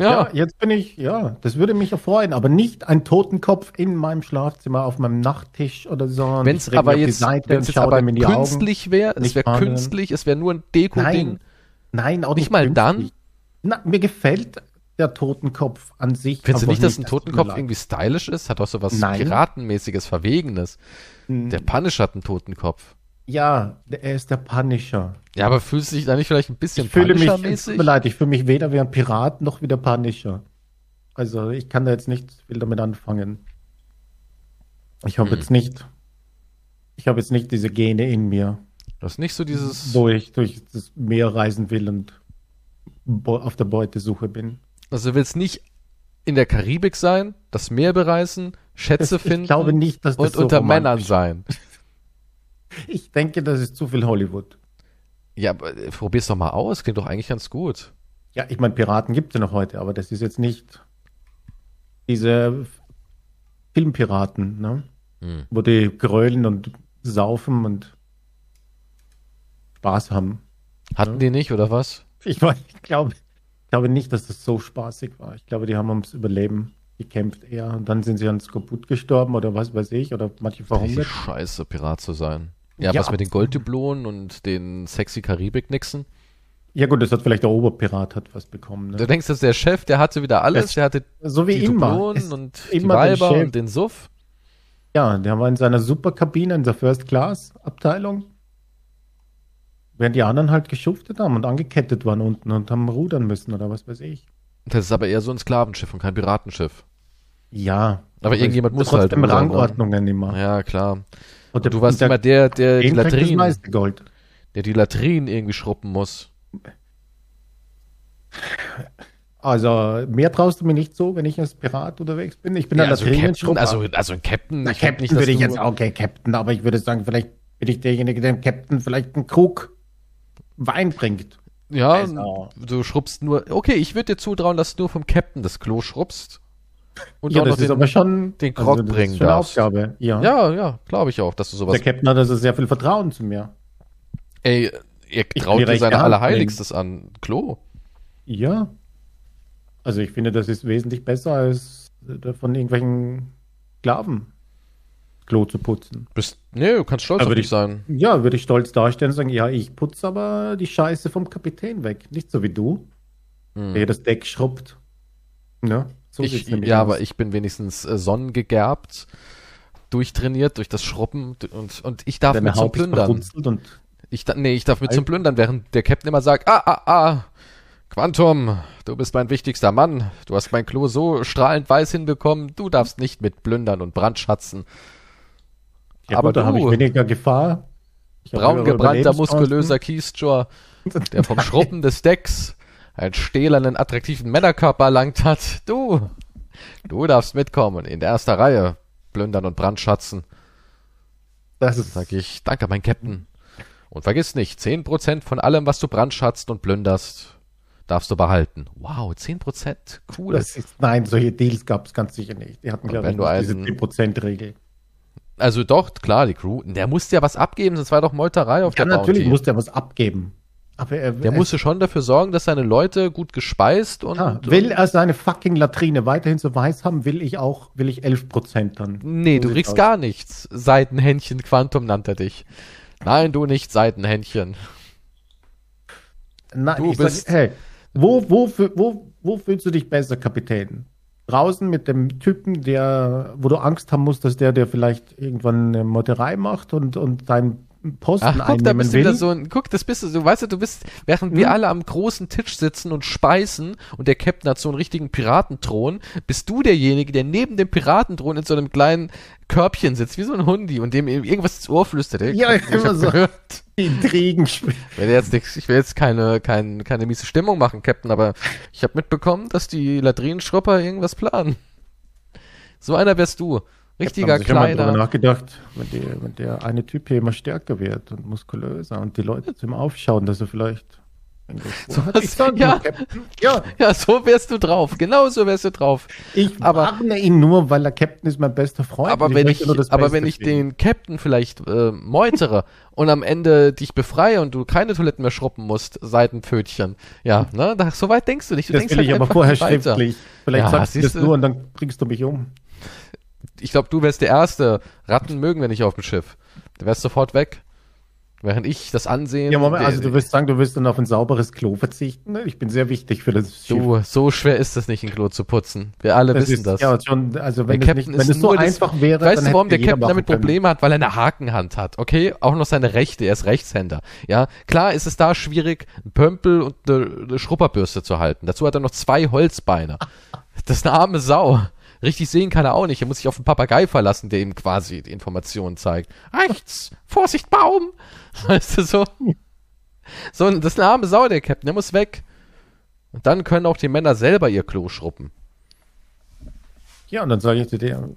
ja. ja. jetzt bin ich, ja, das würde mich erfreuen, aber nicht ein Totenkopf in meinem Schlafzimmer auf meinem Nachttisch oder so. Wenn es aber jetzt, wenn's jetzt aber künstlich wäre, es wäre künstlich, es wäre nur ein Deko-Ding. Nein, nein, auch nicht, nicht mal künstlich. dann. Na, mir gefällt der Totenkopf an sich. Findest du nicht, dass ein Totenkopf irgendwie stylisch ist? Hat auch so was Piratenmäßiges, Verwegenes. Hm. Der Punisher hat einen Totenkopf. Ja, er ist der Punisher. Ja, aber fühlst du dich da nicht vielleicht ein bisschen ich fühle mich, es tut mir leid, ich fühle mich weder wie ein Pirat noch wie der Punisher. Also ich kann da jetzt nicht viel damit anfangen. Ich habe Hm. jetzt nicht, ich habe jetzt nicht diese Gene in mir, Das ist nicht so dieses. wo ich durch das Meer reisen will und auf der Beutesuche bin. Also du willst nicht in der Karibik sein, das Meer bereisen, Schätze ich finden glaube nicht, dass das und so unter Männern sein. Ich denke, das ist zu viel Hollywood. Ja, aber äh, probier's doch mal aus, klingt doch eigentlich ganz gut. Ja, ich meine, Piraten gibt es ja noch heute, aber das ist jetzt nicht diese Filmpiraten, ne? Hm. wo die grölen und saufen und Spaß haben. Hatten Ja. die nicht, oder was? Ich, weiß, ich, glaube, ich glaube nicht, dass das so spaßig war. Ich glaube, die haben ums Überleben gekämpft eher und dann sind sie ans kaputt gestorben oder was weiß ich oder manche verhungert. scheiße, Pirat zu sein. Ja, Ja, was mit den Golddublonen und den sexy Karibik-Nixen? Ja gut, das hat vielleicht der Oberpirat hat was bekommen. Du Ne? denkst, dass der Chef, der hatte wieder alles, Es- der hatte So wie die immer. Und die immer Weiber und den Suff. Ja, der war in seiner Superkabine in der First Class Abteilung. Während die anderen halt geschuftet haben und angekettet waren unten und haben rudern müssen oder was weiß ich. Das ist aber eher so ein Sklavenschiff und kein Piratenschiff. Ja. Aber irgendjemand es- muss halt ne? Rangordnungen immer. Ja, klar. Und Du warst der- immer der, der die das Latrinen, meiste Gold. der die Latrinen irgendwie schruppen muss. Also mehr traust du mir nicht so, wenn ich als Pirat unterwegs bin. Ich bin ein also, Captain, Latrinenschrubber. also, also ein Captain. Na, ich Captain nicht, würde ich jetzt auch, okay, Captain, aber ich würde sagen, vielleicht bin ich derjenige, der dem Captain vielleicht einen Krug Wein bringt. Ja, Also- du schrubbst nur. Okay, ich würde dir zutrauen, dass du nur vom Captain das Klo schrubbst. Und ja, das ist den, aber schon den Grog das ist bringen darfst. Aufgabe. Ja. Ja, ja, glaube ich auch, dass du sowas. Der Captain hat also sehr viel Vertrauen zu mir. Ey, Ich traut dir Hand Allerheiligstes an. Klo. Ja. Also ich finde, das ist wesentlich besser als äh, von irgendwelchen Sklaven Klo zu putzen. Bist, nee, du kannst stolz Aber auf dich sein. Ja, würde ich stolz darstellen und sagen, ja, ich putze aber die Scheiße vom Kapitän weg. Nicht so wie du, Hm. der das Deck schrubbt. Ja, so Ich, ja, aus. aber ich bin wenigstens äh, sonnengegerbt, durchtrainiert durch das Schrubben und, und ich darf Deine mit zum Haut Plündern. Und Ich, nee, ich darf mit zum Plündern, während der Captain immer sagt, ah, ah, ah, Quantum, du bist mein wichtigster Mann. Du hast mein Klo so strahlend weiß hinbekommen, du darfst nicht mit plündern und brandschatzen. ja, aber gut, da habe ich weniger Gefahr. Ich braun gebrannter, muskulöser Kiesjor, der vom Schrubben des Decks einen stählernen, attraktiven Männerkörper erlangt hat. Du, du darfst mitkommen, in der ersten Reihe, plündern und brandschatzen. Das ist, Sag ich, danke, mein Captain. Und vergiss nicht, 10% von allem, was du brandschatzt und plünderst, darfst du behalten. Wow, 10%, cool. das ist, nein, solche Deals gab es ganz sicher nicht. Die hatten, glaube ich, diese einen- 10%-Regel. also doch, klar, die Crew, der musste ja was abgeben, sonst war doch Meuterei auf Ja, der natürlich Bounty. musste er was abgeben. Aber er, der er, musste schon dafür sorgen, dass seine Leute gut gespeist und, ja, und will er seine fucking Latrine weiterhin so weiß haben, will ich auch, will ich 11% dann. Nee, du kriegst aus. gar nichts. Seitenhändchen Quantum nannte dich. Nein, du nicht, Seitenhändchen. Nein, Du ich sag, bist- hey, wo, wo, wo, wo fühlst du dich besser, Kapitän? Draußen mit dem Typen, der, wo du Angst haben musst, dass der dir vielleicht irgendwann eine Meuterei macht und, und deinen Posten Ach, guck, da einnehmen bist du will. wieder so ein, guck, das bist du, du weißt du, du bist, während wir Hm? alle am großen Tisch sitzen und speisen und der Captain hat so einen richtigen Piratenthron, bist du derjenige, der neben dem Piratenthron in so einem kleinen Körbchen sitzt, wie so ein Hundi und dem irgendwas ins Ohr flüstert. Ey, Ja, ich immer so. gehört. Intrigen spielen. Ich will jetzt keine, kein, keine miese Stimmung machen, Captain, aber ich habe mitbekommen, dass die Latrinenschrupper irgendwas planen. So einer wärst du. Richtiger Haben sich ja mal drüber kleiner. nachgedacht, wenn, die, wenn der eine Typ hier immer stärker wird und muskulöser und die Leute zu ihm aufschauen, dass er vielleicht. So was- ich sagen, ja. Ja, Ja, so wärst du drauf. Genau so wärst du drauf. ich Aber- warne ihn nur, weil der Captain ist mein bester Freund. Aber und wenn ich, aber wenn ich den Captain vielleicht äh, meutere und am Ende dich befreie und du keine Toiletten mehr schruppen musst, Seitenpfötchen, ja, ne, da, so weit denkst du nicht. Du Das denkst will ich aber vorher weiter. schriftlich. Vielleicht Ja, sagst du das nur und dann bringst du mich um. Ich glaube, du wärst der Erste. Ratten mögen wir nicht auf dem Schiff. Du wärst sofort weg. Während ich das Ansehen. Ja, Moment, also du wirst sagen, du wirst dann auf ein sauberes Klo verzichten. Ich bin sehr wichtig für das Schiff. du, so schwer ist es nicht, ein Klo zu putzen. Wir alle das wissen ist, das. Ja, schon, also wenn, Der es, nicht, wenn es so einfach wäre, Weißt dann du, warum der Captain damit können. Probleme hat? Weil er eine Hakenhand hat, okay? Auch noch seine Rechte, er ist Rechtshänder. Ja, klar ist es da schwierig, einen Pömpel und eine, eine Schrupperbürste zu halten. Dazu hat er noch zwei Holzbeine. Das ist eine arme Sau. Richtig sehen kann er auch nicht. Er muss sich auf den Papagei verlassen, der ihm quasi die Informationen zeigt. Rechts! Vorsicht, Baum! Weißt du so? So, das ist eine arme Sau, der Captain, der muss weg. Und dann können auch die Männer selber ihr Klo schruppen. Ja, und dann sage ich zu dir,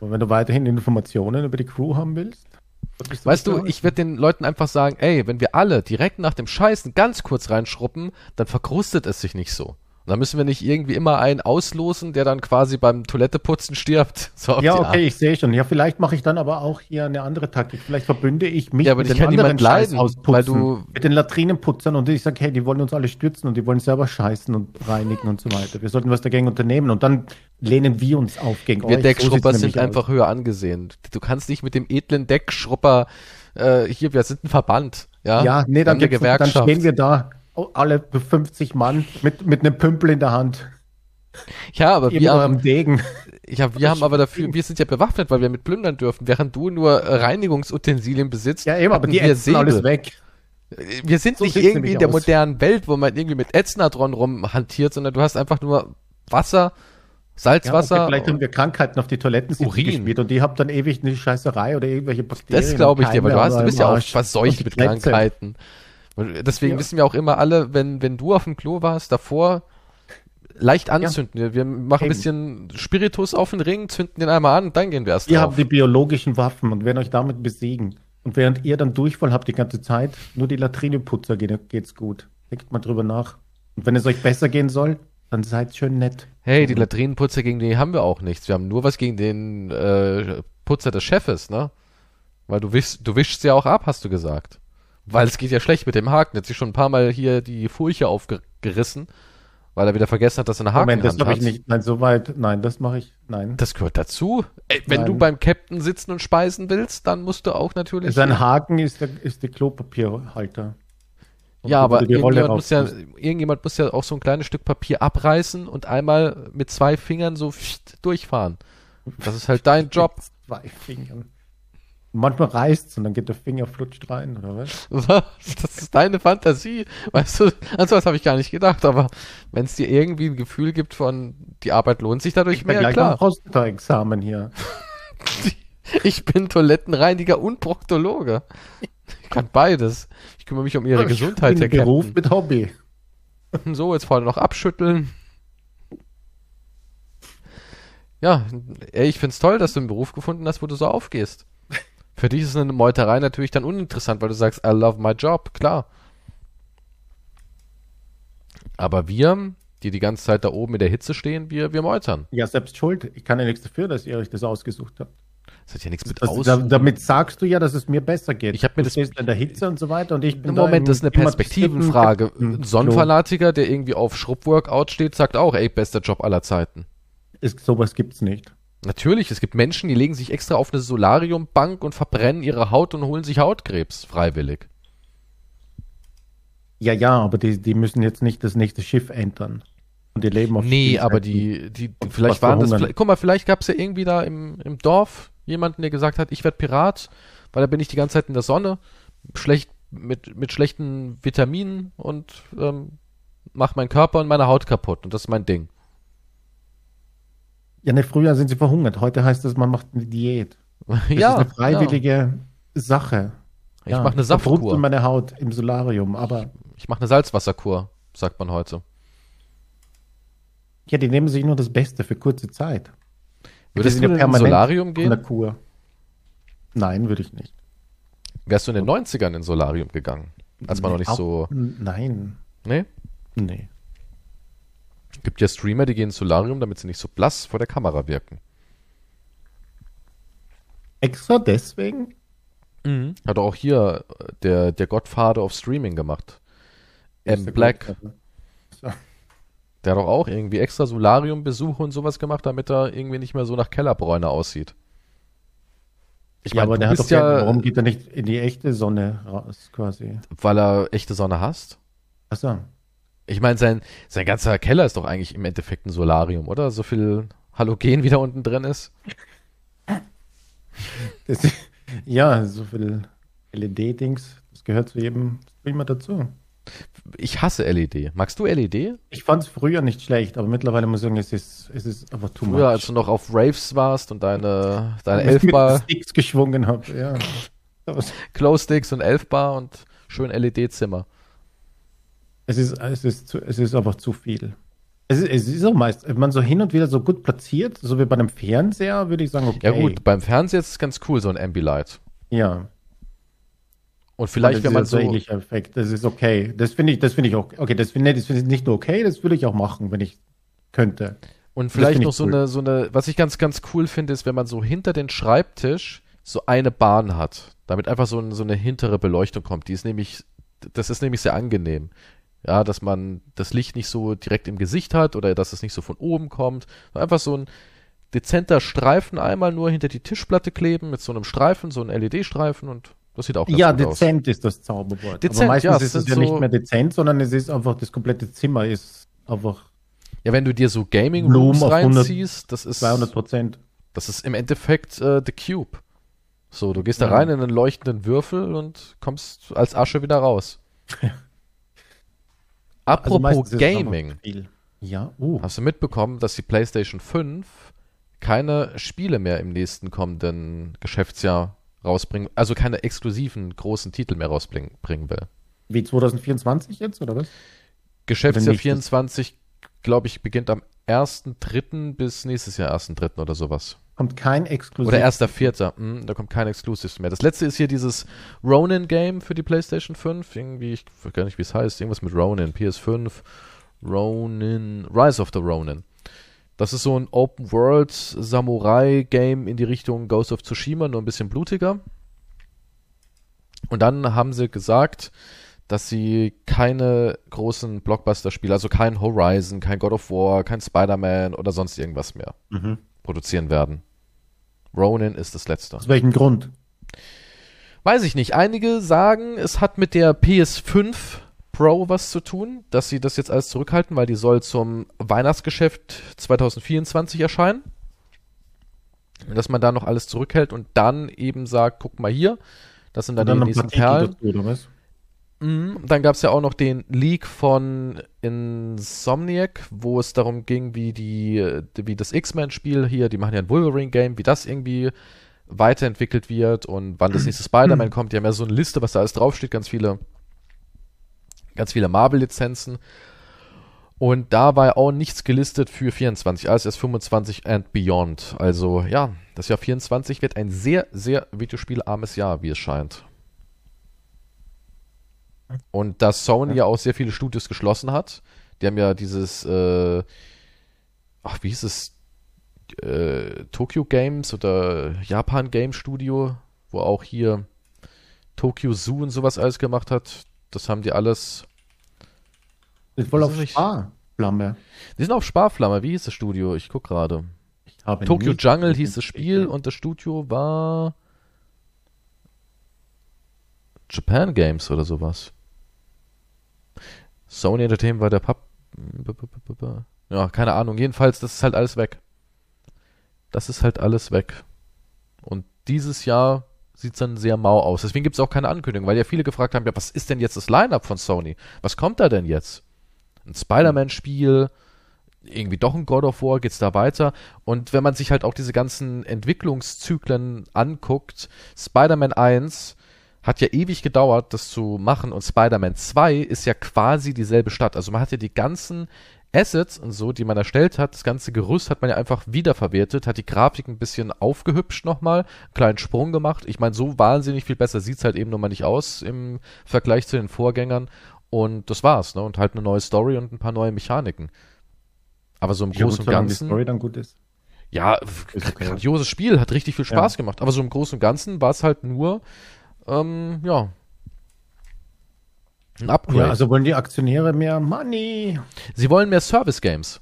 wenn du weiterhin Informationen über die Crew haben willst. Weißt du, ich werde den Leuten einfach sagen, ey, wenn wir alle direkt nach dem Scheißen ganz kurz reinschruppen, dann verkrustet es sich nicht so. Dann müssen wir nicht irgendwie immer einen auslosen, der dann quasi beim Toiletteputzen stirbt. So ja, okay, Art. ich sehe schon. Ja, vielleicht mache ich dann aber auch hier eine andere Taktik. Vielleicht verbünde ich mich ja, mit den anderen leiden, weil du mit den Latrinenputzern und ich sage, hey, die wollen uns alle stürzen und die wollen selber scheißen und reinigen und so weiter. Wir sollten was dagegen unternehmen und dann lehnen wir uns auf gegen wir euch. Wir Deckschrupper so sind einfach höher angesehen. Du kannst nicht mit dem edlen Deckschrupper äh, hier, wir sind ein Verband. Ja, ja nee, dann, dann stehen wir da alle 50 Mann mit, mit einem Pümpel in der Hand. Ja, aber wir haben Degen. Ja, wir haben aber dafür, wir sind ja bewaffnet, weil wir mit plündern dürfen, während du nur Reinigungsutensilien besitzt. Ja, eben, aber die ätzen alles weg. Wir sind so nicht irgendwie in der aus. modernen Welt, wo man irgendwie mit Ätznatron rumhantiert, sondern du hast einfach nur Wasser, Salzwasser. Ja, okay, vielleicht haben wir Krankheiten auf die Toiletten gespielt und die habt dann ewig eine Scheißerei oder irgendwelche Bakterien. Das glaube ich dir, weil du hast, du bist ja auch verseucht mit Krankheiten. Deswegen ja. wissen wir auch immer alle, wenn, wenn du auf dem Klo warst, davor leicht anzünden. Ja. Wir machen Eben. ein bisschen Spiritus auf den Ring, zünden den einmal an und dann gehen wir erst Wir drauf. haben die biologischen Waffen und werden euch damit besiegen. Und während ihr dann Durchfall habt die ganze Zeit, nur die Latrineputzer geht, geht's gut. Denkt mal drüber nach. Und wenn es euch besser gehen soll, dann seid schön nett. Hey, die Latrinenputzer gegen die haben wir auch nichts. Wir haben nur was gegen den äh, Putzer des Chefes, ne? Weil du wischst, du wischst ja auch ab, hast du gesagt. Weil es geht ja schlecht mit dem Haken. Er hat sich schon ein paar Mal hier die Furche aufgerissen, weil er wieder vergessen hat, dass er eine Haken Moment, das mache ich nicht. Nein, soweit. Nein, das mache ich. Nein. Das gehört dazu. Ey, wenn nein. du beim Captain sitzen und speisen willst, dann musst du auch natürlich. Sein Haken ist der, ist der Klopapierhalter. Und ja, aber irgendjemand muss ja, irgendjemand muss ja auch so ein kleines Stück Papier abreißen und einmal mit zwei Fingern so durchfahren. Das ist halt dein Job. Zwei Fingern. Manchmal reißt es und dann geht der Finger flutscht rein, oder was? Das ist deine Fantasie. Weißt du, an sowas habe ich gar nicht gedacht, aber wenn es dir irgendwie ein Gefühl gibt von, die Arbeit lohnt sich dadurch ich mehr, gleich klar. examen hier. ich bin Toilettenreiniger und Proktologe. Ich kann beides. Ich kümmere mich um ihre ich Gesundheit, Herr Beruf Captain. mit Hobby. So, jetzt vorne noch abschütteln. Ja, ey, ich find's toll, dass du einen Beruf gefunden hast, wo du so aufgehst. Für dich ist eine Meuterei natürlich dann uninteressant, weil du sagst, I love my job, klar. Aber wir, die die ganze Zeit da oben in der Hitze stehen, wir, wir meutern. Ja, selbst schuld. Ich kann ja nichts dafür, dass ihr euch das ausgesucht habt. Das hat ja nichts mit aus. damit sagst du ja, dass es mir besser geht. Ich habe mir du das in der Hitze und so weiter und ich bin Moment, da das ist eine Perspektivenfrage. Ein Sonnenfanatiker, der irgendwie auf Schrubbworkout steht, sagt auch, ey, bester Job aller Zeiten. Ist, sowas gibt's nicht. Natürlich, es gibt Menschen, die legen sich extra auf eine Solariumbank und verbrennen ihre Haut und holen sich Hautkrebs freiwillig. Ja, ja, aber die, die müssen jetzt nicht das nächste Schiff entern. Und die leben auf Nee, aber die, die, die vielleicht waren das, vielleicht, guck mal, vielleicht gab es ja irgendwie da im, im Dorf jemanden, der gesagt hat, ich werde Pirat, weil da bin ich die ganze Zeit in der Sonne, schlecht, mit, mit schlechten Vitaminen und ähm, mach meinen Körper und meine Haut kaputt. Und das ist mein Ding. Ja, ne, früher sind sie verhungert. Heute heißt es, man macht eine Diät. Das ja, ist eine freiwillige ja. Sache. Ich ja, mache eine Saftkur. meine Haut im Solarium, aber. Ich, ich mache eine Salzwasserkur, sagt man heute. Ja, die nehmen sich nur das Beste für kurze Zeit. Würdest du in ein Solarium gehen? In Kur. Nein, würde ich nicht. Wärst du in den 90ern in Solarium gegangen? Als man nee, noch nicht so. Nein. Nee? Nee. Gibt ja Streamer, die gehen ins Solarium, damit sie nicht so blass vor der Kamera wirken. Extra deswegen? Mhm. Hat auch hier äh, der, der Godfather of Streaming gemacht. M. Black. Der hat doch auch irgendwie extra Solarium-Besuche und sowas gemacht, damit er irgendwie nicht mehr so nach Kellerbräune aussieht. Ich ja, meine, aber der hat doch ja, warum geht er nicht in die echte Sonne raus, quasi? Weil er echte Sonne hasst. Achso. Ich meine, sein, sein ganzer Keller ist doch eigentlich im Endeffekt ein Solarium, oder? So viel Halogen wie da unten drin ist. Das, ja, so viel LED-Dings, das gehört zu jedem Streamer dazu. Ich hasse LED. Magst du LED? Ich fand es früher nicht schlecht, aber mittlerweile muss ich sagen, es ist, es ist einfach too Früher, als du noch auf Raves warst und deine, deine Elfbar. Sticks geschwungen habe, ja. Glow-Sticks und Elfbar und schön LED-Zimmer. Es ist, es, ist zu, es ist einfach zu viel. Es ist, es ist auch meist, wenn man so hin und wieder so gut platziert, so wie bei einem Fernseher, würde ich sagen, okay. Ja gut, beim Fernseher ist es ganz cool, so ein Ambilight. Ja. Und vielleicht, wenn man so. ähnlicher Effekt, das ist okay. Das finde ich, das finde ich auch, okay, das finde das find ich nicht nur okay, das würde ich auch machen, wenn ich könnte. Und vielleicht noch so cool. eine, so eine, was ich ganz, ganz cool finde, ist, wenn man so hinter den Schreibtisch so eine Bahn hat, damit einfach so, ein, so eine hintere Beleuchtung kommt. Die ist nämlich, das ist nämlich sehr angenehm. Ja, dass man das Licht nicht so direkt im Gesicht hat oder dass es nicht so von oben kommt. Einfach so ein dezenter Streifen einmal nur hinter die Tischplatte kleben mit so einem Streifen, so einem LED-Streifen und das sieht auch ganz Ja, dezent aus. ist das Zauberwort. Dezent, Aber meistens ja, ist es ja so nicht mehr dezent, sondern es ist einfach, das komplette Zimmer ist einfach. Ja, wenn du dir so Gaming Rooms reinziehst, das ist. 200 Prozent. Das ist im Endeffekt äh, The Cube. So, du gehst da rein in einen leuchtenden Würfel und kommst als Asche wieder raus. Apropos also Gaming. Ja, uh. Hast du mitbekommen, dass die PlayStation 5 keine Spiele mehr im nächsten kommenden Geschäftsjahr rausbringen, also keine exklusiven großen Titel mehr rausbringen will? Wie 2024 jetzt, oder was? Geschäftsjahr 24, glaube ich, beginnt am 1.3. bis nächstes Jahr 1.3. oder sowas. Kommt kein Exklusiv. Oder 1.4. Hm, da kommt kein Exclusives mehr. Das letzte ist hier dieses Ronin-Game für die PlayStation 5. Irgendwie, ich weiß gar nicht, wie es heißt. Irgendwas mit Ronin. PS5. Ronin. Rise of the Ronin. Das ist so ein Open-World-Samurai-Game in die Richtung Ghost of Tsushima, nur ein bisschen blutiger. Und dann haben sie gesagt, dass sie keine großen Blockbuster-Spiele, also kein Horizon, kein God of War, kein Spider-Man oder sonst irgendwas mehr mhm. produzieren werden. Ronin ist das letzte. Aus welchem Grund? Weiß ich nicht. Einige sagen, es hat mit der PS5 Pro was zu tun, dass sie das jetzt alles zurückhalten, weil die soll zum Weihnachtsgeschäft 2024 erscheinen. Dass man da noch alles zurückhält und dann eben sagt, guck mal hier, das sind dann, dann die nächsten Perlen. Dazu. Dann gab es ja auch noch den Leak von Insomniac, wo es darum ging, wie die, wie das X-Men-Spiel hier, die machen ja ein Wolverine-Game, wie das irgendwie weiterentwickelt wird und wann das nächste Spider-Man kommt. Die haben ja so eine Liste, was da alles draufsteht, ganz viele, ganz viele Marvel-Lizenzen. Und da war ja auch nichts gelistet für 24, alles erst 25 and beyond. Also ja, das Jahr 24 wird ein sehr, sehr videospielarmes Jahr, wie es scheint. Und dass Sony ja auch sehr viele Studios geschlossen hat. Die haben ja dieses, äh, ach, wie hieß es? Äh, Tokyo Games oder Japan Game Studio, wo auch hier Tokyo Zoo und sowas alles gemacht hat. Das haben die alles. Ist wohl auf Sparflamme. Die sind auf Sparflamme. Wie hieß das Studio? Ich guck gerade. Tokyo Jungle hieß das Spiel und das Studio war Japan Games oder sowas. Sony Entertainment war der Pub. Ja, keine Ahnung. Jedenfalls, das ist halt alles weg. Das ist halt alles weg. Und dieses Jahr sieht es dann sehr mau aus. Deswegen gibt es auch keine Ankündigung, weil ja viele gefragt haben, ja, was ist denn jetzt das Line-Up von Sony? Was kommt da denn jetzt? Ein Spider-Man-Spiel, irgendwie doch ein God of War, geht's da weiter? Und wenn man sich halt auch diese ganzen Entwicklungszyklen anguckt, Spider-Man 1 hat ja ewig gedauert, das zu machen und Spider-Man 2 ist ja quasi dieselbe Stadt. Also man hat ja die ganzen Assets und so, die man erstellt hat, das ganze Gerüst hat man ja einfach wiederverwertet, hat die Grafik ein bisschen aufgehübscht nochmal, einen kleinen Sprung gemacht. Ich meine, so wahnsinnig viel besser sieht's halt eben nochmal nicht aus im Vergleich zu den Vorgängern. Und das war's, ne? Und halt eine neue Story und ein paar neue Mechaniken. Aber so im ja, Großen und Ganzen. Die Story dann gut ist. Ja, grandioses Spiel, hat richtig viel Spaß ja. gemacht. Aber so im Großen und Ganzen war es halt nur ähm, ja, ein Upgrade. Ja, also wollen die Aktionäre mehr Money. Sie wollen mehr Service Games,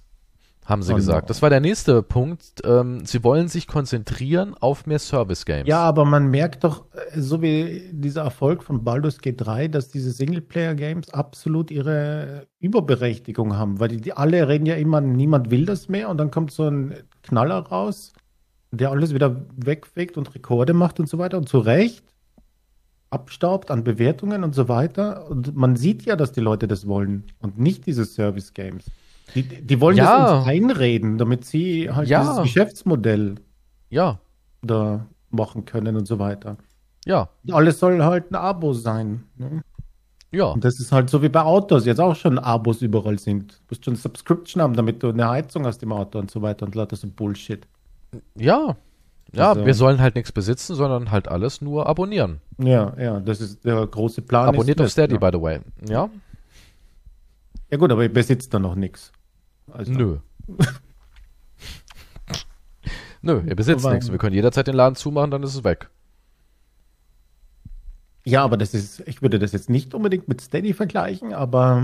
haben sie oh, gesagt. No. Das war der nächste Punkt. Ähm, sie wollen sich konzentrieren auf mehr Service Games. Ja, aber man merkt doch, äh, so wie dieser Erfolg von Baldur's G3, dass diese Singleplayer Games absolut ihre Überberechtigung haben, weil die, die alle reden ja immer, niemand will das mehr und dann kommt so ein Knaller raus, der alles wieder wegfegt und Rekorde macht und so weiter und zu Recht. Abstaubt an Bewertungen und so weiter. Und man sieht ja, dass die Leute das wollen und nicht diese Service-Games. Die, die wollen Ja. das uns einreden, damit sie halt Ja. dieses Geschäftsmodell Ja, da machen können und so weiter. ja, Alles soll halt ein Abo sein. Ne? ja. Und das ist halt so wie bei Autos, jetzt auch schon Abos überall sind. Du musst schon Subscription haben, damit du eine Heizung hast im Auto und so weiter und lauter so Bullshit. Ja. Ja, Also- wir sollen halt nichts besitzen, sondern halt alles nur abonnieren. Ja, ja, das ist der große Plan. Abonniert auf Steady, ja. by the way. Ja? Ja gut, aber ihr besitzt da noch nichts. Also, Nö. Nö, ihr besitzt nichts. Wir können jederzeit den Laden zumachen, dann ist es weg. Ja, aber das ist, ich würde das jetzt nicht unbedingt mit Steady vergleichen, aber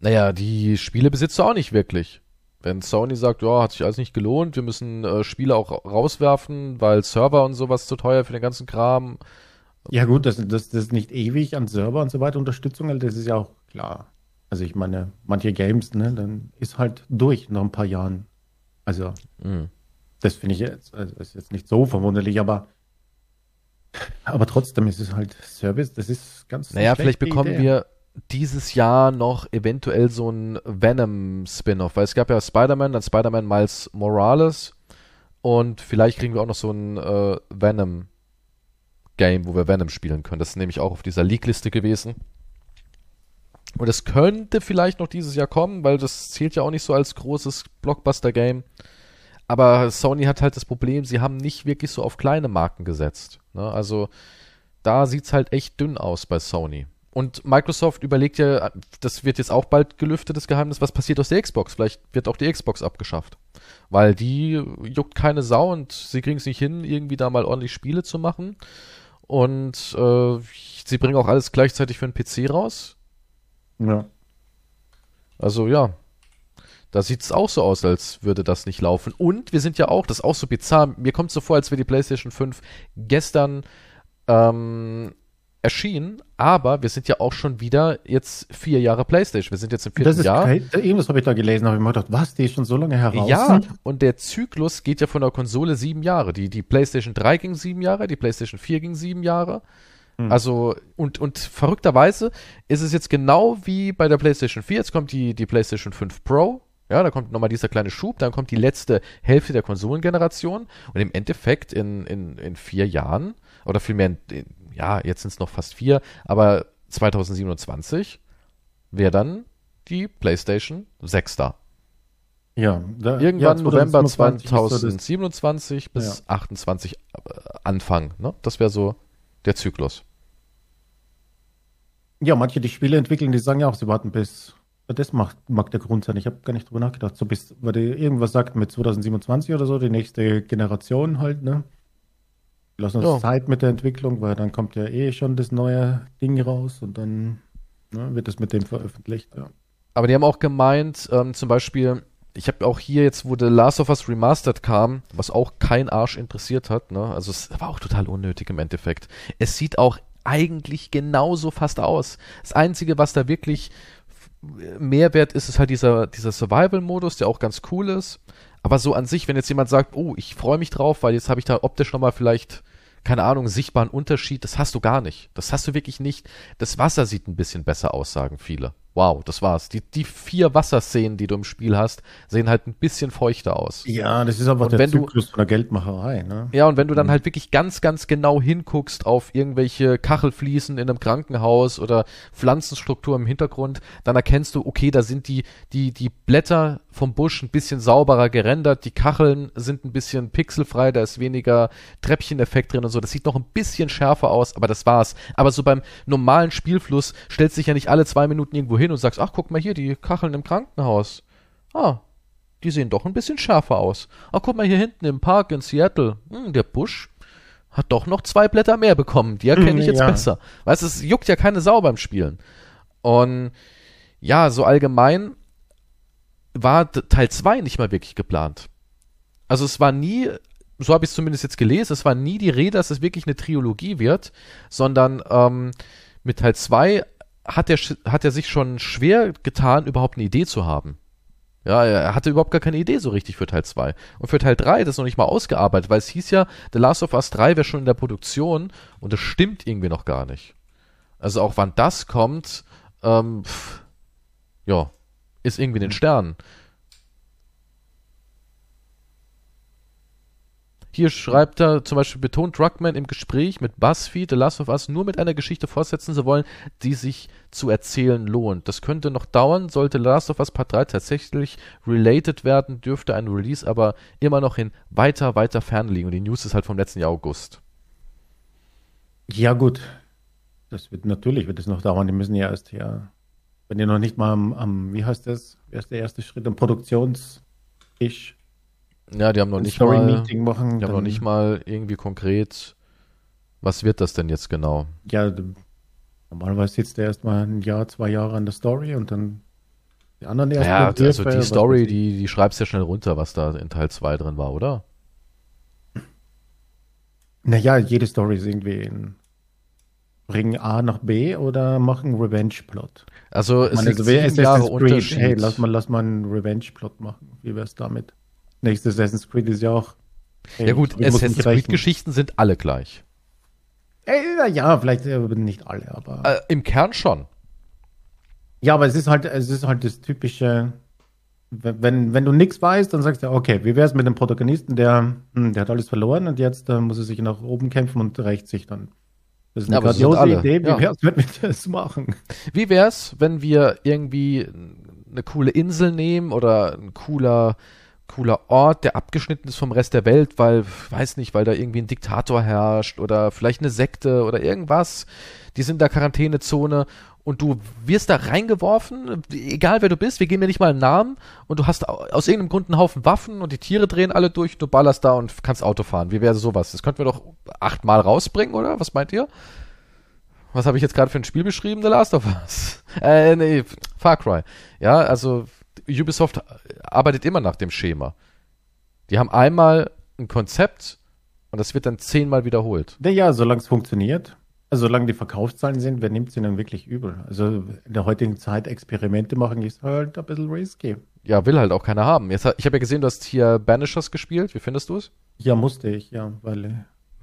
Naja, die Spiele besitzt du auch nicht wirklich. Wenn Sony sagt, ja, hat sich alles nicht gelohnt, wir müssen äh, Spiele auch ra- rauswerfen, weil Server und sowas zu teuer für den ganzen Kram. ja gut, dass das, das nicht ewig an Server und so weiter Unterstützung das ist ja auch klar. Also ich meine, manche Games, ne, dann ist halt durch nach ein paar Jahren. Also Mhm. das finde ich jetzt, also ist jetzt nicht so verwunderlich, aber aber trotzdem ist es halt Service, das ist ganz Naja, vielleicht bekommen Idee. wir dieses Jahr noch eventuell so ein Venom-Spin-off, weil es gab ja Spider-Man, dann Spider-Man Miles Morales und vielleicht kriegen wir auch noch so ein äh, Venom-Game, wo wir Venom spielen können. Das ist nämlich auch auf dieser Leak-Liste gewesen. Und es könnte vielleicht noch dieses Jahr kommen, weil das zählt ja auch nicht so als großes Blockbuster-Game. Aber Sony hat halt das Problem, sie haben nicht wirklich so auf kleine Marken gesetzt. Ne? Also da sieht's halt echt dünn aus bei Sony. Und Microsoft überlegt ja, das wird jetzt auch bald gelüftet, das Geheimnis, was passiert aus der Xbox? Vielleicht wird auch die Xbox abgeschafft. Weil die juckt keine Sau und sie kriegen es nicht hin, irgendwie da mal ordentlich Spiele zu machen. Und äh, sie bringen auch alles gleichzeitig für den PC raus. Ja. Also ja, da sieht's auch so aus, als würde das nicht laufen. Und wir sind ja auch, das ist auch so bizarr, mir kommt so vor, als wäre die PlayStation 5 gestern ähm, erschienen, aber wir sind ja auch schon wieder jetzt vier Jahre PlayStation. Wir sind jetzt im vierten Das ist Jahr. kein, irgendwas habe ich da gelesen, habe ich mir gedacht, was, die ist schon so lange heraus. Ja, und der Zyklus geht ja von der Konsole sieben Jahre. Die, die PlayStation 3 ging sieben Jahre, die PlayStation 4 ging sieben Jahre. Hm. Also, und, und verrückterweise ist es jetzt genau wie bei der PlayStation 4. Jetzt kommt die, die PlayStation 5 Pro. Ja, da kommt nochmal dieser kleine Schub, dann kommt die letzte Hälfte der Konsolengeneration und im Endeffekt in, in, in vier Jahren, oder vielmehr, in, in, ja, jetzt sind es noch fast vier, aber 2027 wäre dann die PlayStation 6 da. Ja, da, Irgendwann ja, November 2025 ist so das- 2027 bis 28 äh, Anfang. Ne? Das wäre so der Zyklus. Ja, manche, die Spiele entwickeln, die sagen ja auch, sie warten bis. Das macht, mag der Grund sein. Ich habe gar nicht drüber nachgedacht. So bis, weil die irgendwas sagt mit 2027 oder so, die nächste Generation halt, ne? Lassen uns Ja. Zeit mit der Entwicklung, weil dann kommt ja eh schon das neue Ding raus und dann ne, wird das mit dem veröffentlicht. Ja. Aber die haben auch gemeint, ähm, zum Beispiel, ich habe auch hier jetzt, wo The Last of Us Remastered kam, was auch kein Arsch interessiert hat, ne? Also es war auch total unnötig im Endeffekt. Es sieht auch eigentlich genauso fast aus. Das Einzige, was da wirklich Mehrwert ist, ist halt dieser, dieser Survival-Modus, der auch ganz cool ist. Aber so an sich, wenn jetzt jemand sagt, oh, ich freue mich drauf, weil jetzt habe ich da optisch nochmal vielleicht, keine Ahnung, sichtbaren Unterschied, das hast du gar nicht. Das hast du wirklich nicht. Das Wasser sieht ein bisschen besser aus, sagen viele. Wow, das war's. Die, die vier Wasserszenen, die du im Spiel hast, sehen halt ein bisschen feuchter aus. ja, das ist einfach Und der wenn du- Zyklus von der Geldmacherei, ne? Ja, und wenn du dann halt wirklich ganz, ganz genau hinguckst auf irgendwelche Kachelfliesen in einem Krankenhaus oder Pflanzenstruktur im Hintergrund, dann erkennst du, okay, da sind die, die, die Blätter vom Busch ein bisschen sauberer gerendert, die Kacheln sind ein bisschen pixelfrei, da ist weniger Treppcheneffekt drin und so. Das sieht noch ein bisschen schärfer aus, aber das war's. Aber so beim normalen Spielfluss stellst du dich ja nicht alle zwei Minuten irgendwo hin und sagst, ach, guck mal hier, die Kacheln im Krankenhaus. Ah, die sehen doch ein bisschen schärfer aus. Ach, guck mal hier hinten im Park in Seattle. Hm, der Busch hat doch noch zwei Blätter mehr bekommen. Die erkenne ich jetzt Ja. besser. Weißt du, es juckt ja keine Sau beim Spielen. Und ja, so allgemein war Teil 2 nicht mal wirklich geplant. Also es war nie, so habe ich es zumindest jetzt gelesen, es war nie die Rede, dass es wirklich eine Trilogie wird, sondern ähm, mit Teil 2 hat er, hat er sich schon schwer getan, überhaupt eine Idee zu haben. Ja, er hatte überhaupt gar keine Idee so richtig für Teil 2. Und für Teil 3 das ist noch nicht mal ausgearbeitet, weil es hieß ja, The Last of Us 3 wäre schon in der Produktion und das stimmt irgendwie noch gar nicht. Also auch wann das kommt, ähm, pff, ja, ist irgendwie in den Sternen. Hier schreibt er zum Beispiel, betont Druckmann im Gespräch mit BuzzFeed The Last of Us nur mit einer Geschichte fortsetzen zu wollen, die sich zu erzählen lohnt. Das könnte noch dauern, sollte Last of Us Part 3 tatsächlich related werden, dürfte ein Release aber immer noch in weiter, weiter Ferne liegen. Und die News ist halt vom letzten Jahr August. Ja, gut. Das wird natürlich, wird es noch dauern. Die müssen ja erst ja, wenn die noch nicht mal am, am wie heißt das, wer ist der erste Schritt, am Produktionstisch Ja, die haben noch nicht mal, machen. die haben noch nicht mal irgendwie konkret, was wird das denn jetzt genau? Ja, normalerweise sitzt er erstmal ein Jahr, zwei Jahre an der Story und dann die anderen ersten Ja, also die Story, die, die schreibst ja schnell runter, was da in Teil 2 drin war, oder? Naja, jede Story ist irgendwie in bringen A nach B oder machen Revenge-Plot. Also es sind also wer sieben Jahre Creed, Unterschied. hey, lass mal, lass mal einen Revenge-Plot machen. Wie wär's damit? Nächstes Assassin's Creed ist ja auch. Hey, ja gut, Assassin's. Creed-Geschichten sind alle gleich. Ey, na ja, vielleicht äh, nicht alle, aber. Äh, Im Kern schon. Ja, aber es ist halt, es ist halt das typische, wenn, wenn, du nichts weißt, dann sagst du, okay, wie wär's mit dem Protagonisten, der, hm, der hat alles verloren und jetzt äh, muss er sich nach oben kämpfen und rächt sich dann. Das ist eine Ja, grandiose Idee, wie ja. wär's, wenn wir das machen? Wie wär's, wenn wir irgendwie eine coole Insel nehmen oder ein cooler, cooler Ort, der abgeschnitten ist vom Rest der Welt, weil, weiß nicht, weil da irgendwie ein Diktator herrscht oder vielleicht eine Sekte oder irgendwas. Die sind in der Quarantänezone und du wirst da reingeworfen, egal wer du bist, wir geben dir nicht mal einen Namen und du hast au- aus irgendeinem Grund einen Haufen Waffen und die Tiere drehen alle durch, du ballerst da und kannst Auto fahren. Wie wäre sowas? Das könnten wir doch achtmal rausbringen, oder? Was meint ihr? Was habe ich jetzt gerade für ein Spiel beschrieben? The Last of Us. Äh, nee, Far Cry. Ja, also Ubisoft arbeitet immer nach dem Schema. Die haben einmal ein Konzept und das wird dann zehnmal wiederholt. Naja, solange es funktioniert, also solange die Verkaufszahlen sind, wer nimmt sie dann wirklich übel? Also in der heutigen Zeit Experimente machen ist halt ein bisschen risky. Ja, will halt auch keiner haben. Jetzt, ich habe ja gesehen, du hast hier Banishers gespielt. Wie findest du es? Ja, musste ich, ja, weil. äh,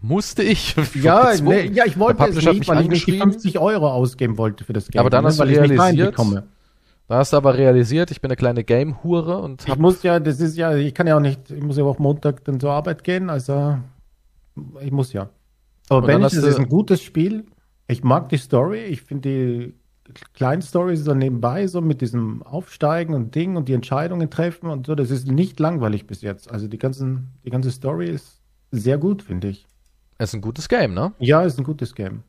Musste ich? Ja, nee, ja, ich wollte es nicht, weil ich nicht die angeschrieben. 50 Euro ausgeben wollte für das Game. Aber dann ne, hast du weil ich nicht realisiert- reinbekomme. Da hast du aber realisiert, ich bin eine kleine Game-Hure und Ich muss ja, das ist ja, ich kann ja auch nicht, ich muss ja auch Montag dann zur Arbeit gehen, also ich muss ja. Aber hast ist ein gutes Spiel. Ich mag die Story. Ich finde die kleinen Stories so nebenbei, so mit diesem Aufsteigen und Ding und die Entscheidungen treffen und so. Das ist nicht langweilig bis jetzt. Also die ganzen, die ganze Story ist sehr gut, finde ich. es ist ein gutes Game, ne? Ja, ist ein gutes Game.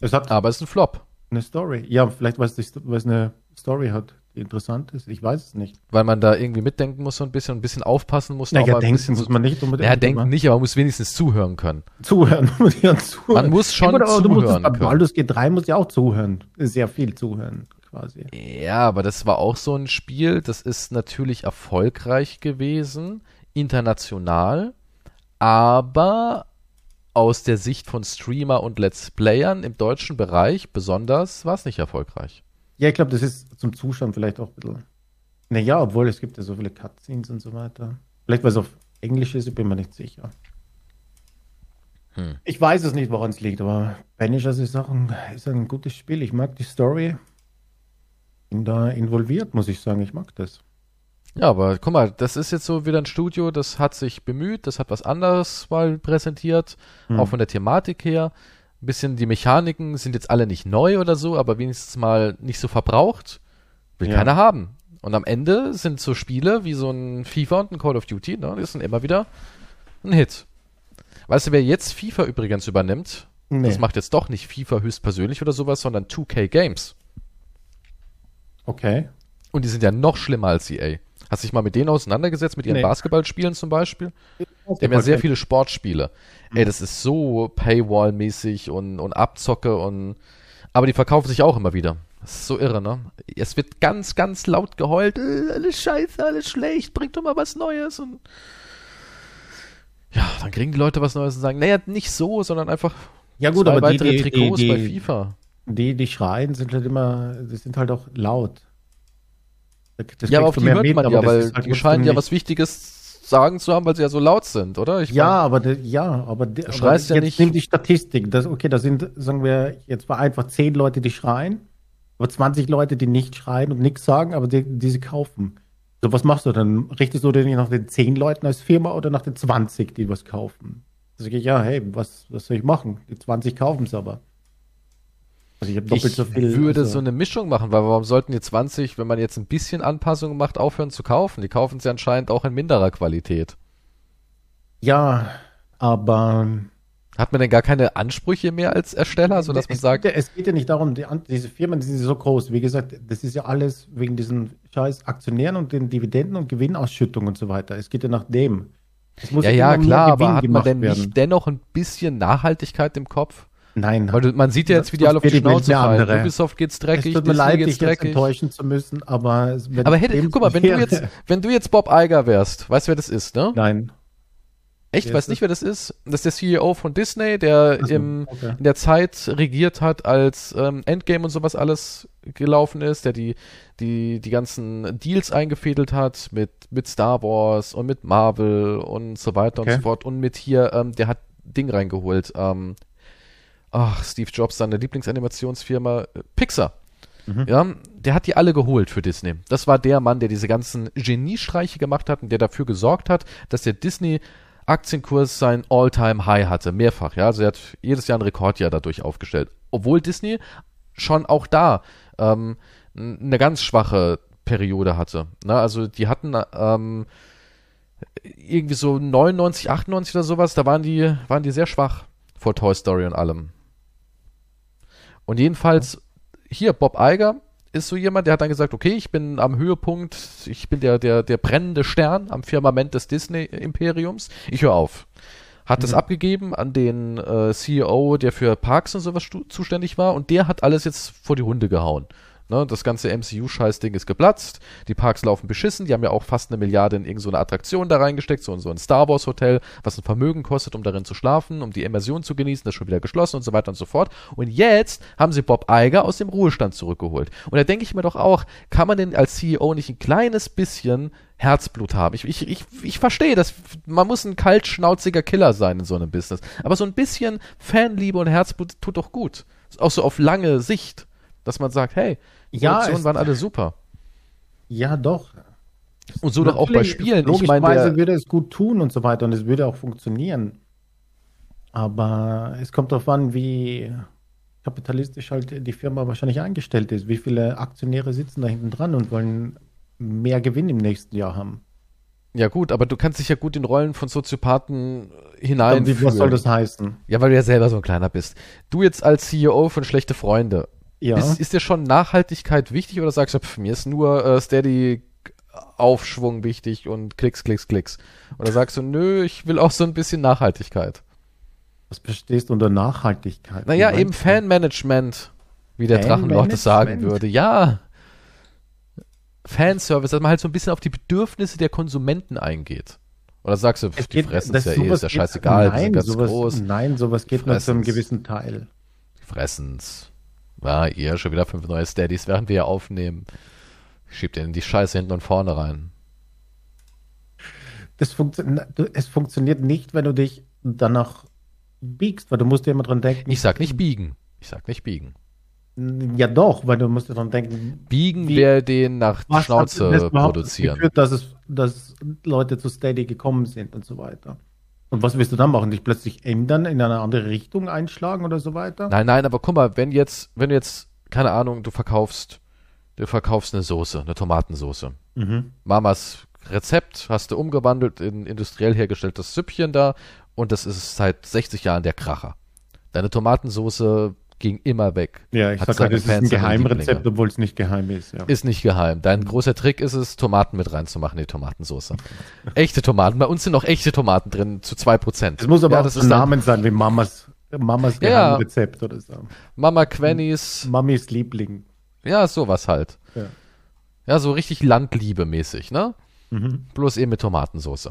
Es hat Aber es ist ein Flop. eine Story. Ja, vielleicht, weil es, weil es eine Story hat, die interessant ist. Ich weiß es nicht. Weil man da irgendwie mitdenken muss so ein bisschen, ein bisschen aufpassen muss. Naja, denken bisschen muss man nicht unbedingt. Ja, denken aber nicht, aber man muss wenigstens zuhören können. Zuhören. muss zuhören. Man muss schon Ja, gut, aber du musst zuhören bei können. Baldur's G3 musst ja auch zuhören. Sehr viel zuhören, quasi. Ja, aber das war auch so ein Spiel, das ist natürlich erfolgreich gewesen, international, aber aus der Sicht von Streamer und Let's Playern im deutschen Bereich besonders war es nicht erfolgreich. Ja, ich glaube, das ist zum Zuschauen vielleicht auch ein bisschen. Naja, obwohl es gibt ja so viele Cutscenes und so weiter. Vielleicht, weil es auf Englisch ist, ich bin mir nicht sicher. Hm. Ich weiß es nicht, woran es liegt, aber Banishers ist auch ein, ist ein gutes Spiel. Ich mag die Story. Bin da involviert, muss ich sagen. Ich mag das. Ja, aber guck mal, das ist jetzt so wieder ein Studio, das hat sich bemüht, das hat was anderes mal präsentiert, Hm. auch von der Thematik her. Bisschen die Mechaniken sind jetzt alle nicht neu oder so, aber wenigstens mal nicht so verbraucht. Will Ja. keiner haben. Und am Ende sind so Spiele wie so ein FIFA und ein Call of Duty, ne, die sind immer wieder ein Hit. Weißt du, wer jetzt FIFA übrigens übernimmt? Nee. Das macht jetzt doch nicht FIFA höchstpersönlich oder sowas, sondern 2K Games. Okay. Und die sind ja noch schlimmer als EA. Hast du dich mal mit denen auseinandergesetzt, mit ihren Nee. Basketballspielen zum Beispiel? Die haben ja sehr viele Sportspiele. Ey, das ist so Paywall-mäßig und, und Abzocke und. Aber die verkaufen sich auch immer wieder. Das ist so irre, ne? Es wird ganz, ganz laut geheult. Äh, alles scheiße, alles schlecht, bringt doch mal was Neues. Und ja, dann kriegen die Leute was Neues und sagen, naja, nicht so, sondern einfach Ja, gut, zwei aber die, weitere die, Trikots die, bei die, FIFA. die, die schreien, sind halt immer, die sind halt auch laut. Das ja, aber auf die hört man ja, weil halt die scheinen ja was Wichtiges sagen zu haben, weil sie ja so laut sind, oder? Ich ja, aber de, ja, aber, de, aber jetzt ja nicht. nimm die Statistik. Das, okay, da sind, sagen wir, jetzt war einfach zehn Leute, die schreien, aber 20 Leute, die nicht schreien und nichts sagen, aber die, die sie kaufen. So, was machst du dann? Richtest du dich nach den zehn Leuten als Firma oder nach den 20, die was kaufen? Da sage ich, ja, hey, was, was soll ich machen? Die 20 kaufen es aber. Also ich habe doppelt ich so viel. Ich würde also so eine Mischung machen, weil warum sollten die 20, wenn man jetzt ein bisschen Anpassungen macht, aufhören zu kaufen? Die kaufen sie anscheinend auch in minderer Qualität. Ja, aber. Hat man denn gar keine Ansprüche mehr als Ersteller, sodass man sagt. Geht ja, es geht ja nicht darum, die, diese Firmen, die sind so groß. Wie gesagt, das ist ja alles wegen diesen scheiß Aktionären und den Dividenden und Gewinnausschüttungen und so weiter. Es geht ja nach dem. ja, ja, klar, aber hat man denn werden. nicht dennoch ein bisschen Nachhaltigkeit im Kopf? Nein. Weil du, man sieht ja jetzt, wie die alle auf die, Schnauze fallen. Andere. Ubisoft geht's dreckig, es tut mir Disney leid, dich dreckig. enttäuschen zu müssen, aber Aber hätte, guck mal, wenn du jetzt, wenn du jetzt Bob Iger wärst, weißt du, wer das ist, ne? Nein. Echt? Weißt nicht, wer das ist? Das ist der CEO von Disney, der so, im, okay. in der Zeit regiert hat, als ähm, Endgame und sowas alles gelaufen ist, der die, die, die ganzen Deals eingefädelt hat mit, mit Star Wars und mit Marvel und so weiter okay. und so fort und mit hier, ähm, der hat Ding reingeholt, ähm, ach, Steve Jobs, seine Lieblingsanimationsfirma, äh, Pixar. Mhm. Ja, der hat die alle geholt für Disney. Das war der Mann, der diese ganzen Geniestreiche gemacht hat und der dafür gesorgt hat, dass der Disney Aktienkurs sein All-Time-High hatte, mehrfach. Ja, also er hat jedes Jahr ein Rekordjahr dadurch aufgestellt. Obwohl Disney schon auch da ähm, eine ganz schwache Periode hatte. Ne? Also die hatten ähm, irgendwie so 99, 98 oder sowas, da waren die, waren die sehr schwach vor Toy Story und allem. Und jedenfalls, hier, Bob Iger ist so jemand, der hat dann gesagt, okay, ich bin am Höhepunkt, ich bin der, der, der brennende Stern am Firmament des Disney-Imperiums, ich höre auf. Hat mhm. das abgegeben an den äh, CEO, der für Parks und sowas zuständig war, und der hat alles jetzt vor die Hunde gehauen. Ne, das ganze MCU-Scheißding ist geplatzt, die Parks laufen beschissen, die haben ja auch fast eine Milliarde in irgendeine Attraktion da reingesteckt, so in so ein Star Wars Hotel, was ein Vermögen kostet, um darin zu schlafen, um die Immersion zu genießen, das ist schon wieder geschlossen und so weiter und so fort. Und jetzt haben sie Bob Iger aus dem Ruhestand zurückgeholt. Und da denke ich mir doch auch, kann man denn als CEO nicht ein kleines bisschen Herzblut haben. Ich, ich, ich, ich verstehe das. Man muss ein kaltschnauziger Killer sein in so einem Business. Aber so ein bisschen Fanliebe und Herzblut tut doch gut. Auch so auf lange Sicht. Dass man sagt, hey, ja, Produktionen waren alle super. Ja, doch. Und so doch auch bei Spielen. Logischerweise ich würde es gut tun und so weiter und es würde auch funktionieren. Aber es kommt darauf an, wie kapitalistisch halt die Firma wahrscheinlich eingestellt ist. Wie viele Aktionäre sitzen da hinten dran und wollen mehr Gewinn im nächsten Jahr haben. Ja gut, aber du kannst dich ja gut in Rollen von Soziopathen hineinfühlen. Was soll das heißen? Ja, weil du ja selber so ein kleiner bist. Du jetzt als CEO von Schlechte Freunde, ja. Ist, ist dir schon Nachhaltigkeit wichtig oder sagst du, pf, mir ist nur äh, Steady Aufschwung wichtig und Klicks, Klicks, Klicks? Oder sagst du, nö, ich will auch so ein bisschen Nachhaltigkeit? Was verstehst du unter Nachhaltigkeit? Naja, eben Fanmanagement, wie der Drachenlord es sagen würde. Ja. Fanservice, dass man halt so ein bisschen auf die Bedürfnisse der Konsumenten eingeht. Oder sagst du, pf, die fressen es ja eh, ist ja scheißegal, nein, sowas, groß. Nein, sowas geht nur zu einem gewissen Teil. Die fressen's. War ihr schon wieder fünf neue Steadies, während wir aufnehmen. Schiebt ihnen die Scheiße hinten und vorne rein. Das funktio es funktioniert nicht, wenn du dich danach biegst, weil du musst dir immer dran denken. Ich sag nicht biegen. Ich sag nicht biegen. Ja doch, weil du musst dir dran denken. Biegen wäre den nach Schnauze produzieren. Geführt, dass, es, dass Leute zu Steady gekommen sind und so weiter. Und was willst du dann machen? Dich plötzlich ändern, in eine andere Richtung einschlagen oder so weiter? Nein, nein, aber guck mal, wenn jetzt, wenn du jetzt, keine Ahnung, du verkaufst, du verkaufst eine Soße, eine Tomatensoße. Mhm. Mamas Rezept hast du umgewandelt in industriell hergestelltes Süppchen da und das ist seit 60 Jahren der Kracher. Deine Tomatensoße ging immer weg. Ja, ich sag halt, das ist ein Geheimrezept, obwohl es nicht geheim ist. Ja. Ist nicht geheim. Dein großer Trick ist es, Tomaten mit reinzumachen in die Tomatensauce. echte Tomaten. Bei uns sind noch echte Tomaten drin, zu zwei Prozent. Es muss aber ja, auch ein Namen sein, wie Mamas, Mamas Geheimrezept ja. oder so. Mama Quennys. Mamis Liebling. Ja, sowas halt. Ja, ja so richtig Landliebe-mäßig, ne? Mhm. Bloß eben mit Tomatensauce.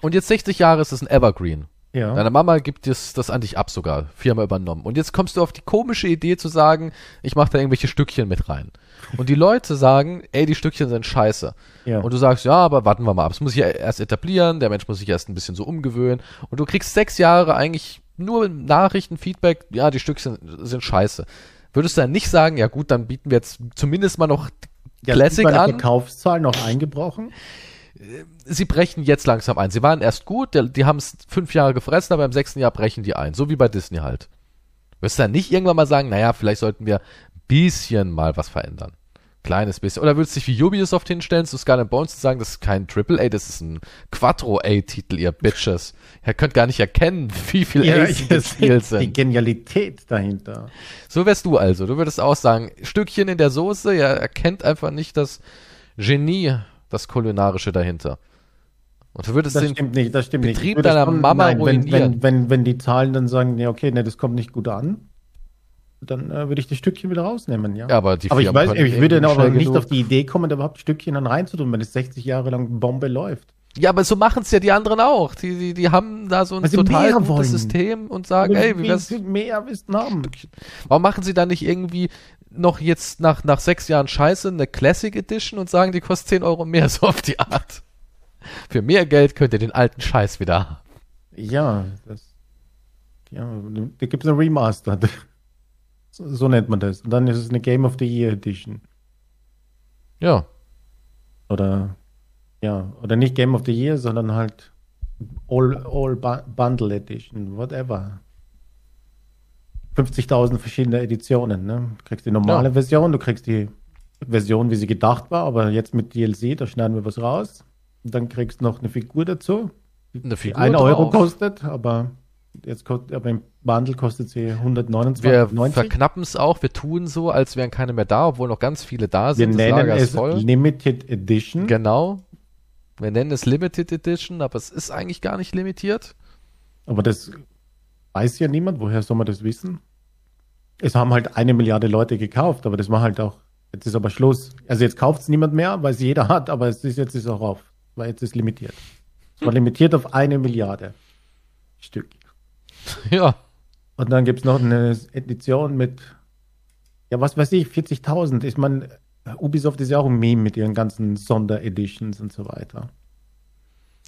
Und jetzt 60 Jahre ist es ein Evergreen. Ja. Deine Mama gibt das, das an dich ab sogar, Firma übernommen. Und jetzt kommst du auf die komische Idee zu sagen, ich mache da irgendwelche Stückchen mit rein. Und die Leute sagen, ey, die Stückchen sind scheiße. Ja. Und du sagst, ja, aber warten wir mal ab. Es muss sich ja erst etablieren, der Mensch muss sich erst ein bisschen so umgewöhnen. Und du kriegst sechs Jahre eigentlich nur Nachrichten, Feedback, ja, die Stückchen sind scheiße. Würdest du dann nicht sagen, ja gut, dann bieten wir jetzt zumindest mal noch ja, Classic an? Verkaufszahl noch eingebrochen? Sie brechen jetzt langsam ein. Sie waren erst gut, die, die haben es fünf Jahre gefressen, aber im sechsten Jahr brechen die ein. So wie bei Disney halt. Wirst du dann nicht irgendwann mal sagen, naja, vielleicht sollten wir ein bisschen mal was verändern. Kleines bisschen. Oder würdest du dich wie Ubisoft hinstellen zu Skull Bones und sagen, das ist kein Triple A, das ist ein Quattro A-Titel, ihr Bitches. Ihr könnt gar nicht erkennen, wie viel ja, A's gespielt sind. Die Genialität dahinter. So wärst du also. Du würdest auch sagen, Stückchen in der Soße, ihr erkennt einfach nicht das Genie das Kulinarische dahinter. Und du würdest das den stimmt nicht, das stimmt Betrieb nicht. deiner Mama nein, ruinieren. Wenn, wenn, wenn, wenn die Zahlen dann sagen, ja, okay, ne, das kommt nicht gut an, dann äh, würde ich das Stückchen wieder rausnehmen, ja. ja aber aber ich weiß, ich würde aber nicht genug. auf die Idee kommen, da überhaupt Stückchen dann reinzutun, wenn es 60 Jahre lang Bombe läuft. Ja, aber so machen es ja die anderen auch. Die, die, die haben da so ein also total gutes. System und sagen, ey, wie wir mehr wissen haben. Warum machen sie da nicht irgendwie noch jetzt nach, nach sechs Jahren Scheiße eine Classic Edition und sagen, die kostet 10 Euro mehr, so auf die Art. Für mehr Geld könnt ihr den alten Scheiß wieder haben. Ja, das, ja, da gibt es eine Remaster. So, so, nennt man das. Und dann ist es eine Game of the Year Edition. Ja. Oder, ja, oder nicht Game of the Year, sondern halt All, All Bundle Edition, whatever. 50.000 verschiedene Editionen. Ne? Du kriegst die normale ja. Version, du kriegst die Version, wie sie gedacht war, aber jetzt mit DLC, da schneiden wir was raus. Und dann kriegst du noch eine Figur dazu, eine Figur die 1 Euro kostet, aber jetzt kostet, aber im Bundle kostet sie 129. Wir verknappen es auch, wir tun so, als wären keine mehr da, obwohl noch ganz viele da sind. Wir nennen es voll. Limited Edition. Genau. Wir nennen es Limited Edition, aber es ist eigentlich gar nicht limitiert. Aber das weiß ja niemand, woher soll man das wissen? Es haben halt eine Milliarde Leute gekauft, aber das war halt auch, jetzt ist aber Schluss. Also jetzt kauft es niemand mehr, weil es jeder hat, aber es ist jetzt ist auch auf, weil jetzt ist limitiert. Es war limitiert auf eine Milliarde Stück. Ja. Und dann gibt es noch eine Edition mit, ja, was weiß ich, 40.000. Ich meine, Ubisoft ist ja auch ein Meme mit ihren ganzen Sondereditions und so weiter.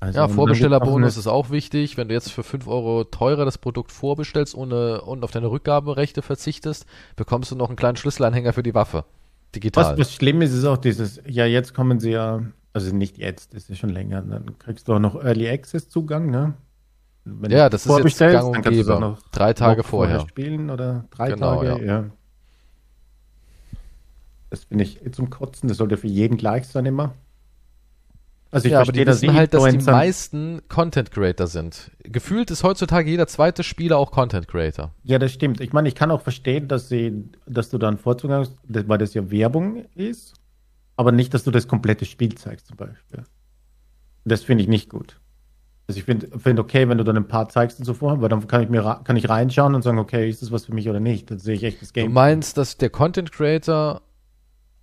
Also ja, Vorbestellerbonus ist auch wichtig. Wenn du jetzt für 5 Euro teurer das Produkt vorbestellst ohne, und auf deine Rückgaberechte verzichtest, bekommst du noch einen kleinen Schlüsselanhänger für die Waffe. Digital. Was, was schlimm ist, ist auch dieses, ja, jetzt kommen sie ja, also nicht jetzt, das ist schon länger, dann kriegst du auch noch Early Access Zugang, ne? Wenn ja, das ist jetzt gang und gäbe. Drei Tage vorher. vorher. spielen oder drei genau, Tage, ja. ja. Das finde ich zum Kotzen, das sollte für jeden gleich sein immer. Also ich ja, verstehe, aber die wissen halt, dass die meisten Content Creator sind. Gefühlt ist heutzutage jeder zweite Spieler auch Content Creator. Ja, das stimmt. Ich meine, ich kann auch verstehen, dass sie, dass du da einen Vorzug hast, weil das ja Werbung ist, aber nicht, dass du das komplette Spiel zeigst zum Beispiel. Das finde ich nicht gut. Also ich finde find okay, wenn du dann ein paar zeigst und so vor, weil dann kann ich mir kann ich reinschauen und sagen, okay, ist das was für mich oder nicht? Dann sehe ich echt das Game. Du meinst, dass der Content Creator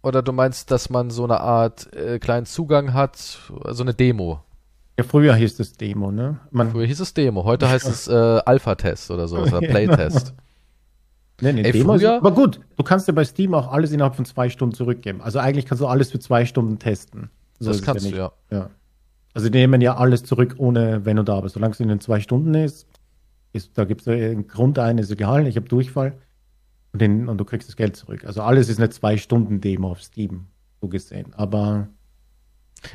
oder du meinst, dass man so eine Art äh, kleinen Zugang hat, so also eine Demo? Ja, früher hieß es Demo, ne? Man früher hieß es Demo, heute heißt es äh, Alpha-Test oder so, oder Playtest. nee, nee, Ey, Demo früher, ist, aber gut, du kannst ja bei Steam auch alles innerhalb von zwei Stunden zurückgeben. Also eigentlich kannst du alles für zwei Stunden testen. So das kannst ja du, ja. ja. Also die nehmen ja alles zurück, ohne wenn du da bist. Solange es in den zwei Stunden ist, ist da gibt es einen Grund ein, ist egal, ich habe Durchfall und, den, und du kriegst das Geld zurück. Also alles ist eine Zwei-Stunden-Demo auf Steam, so gesehen. Aber.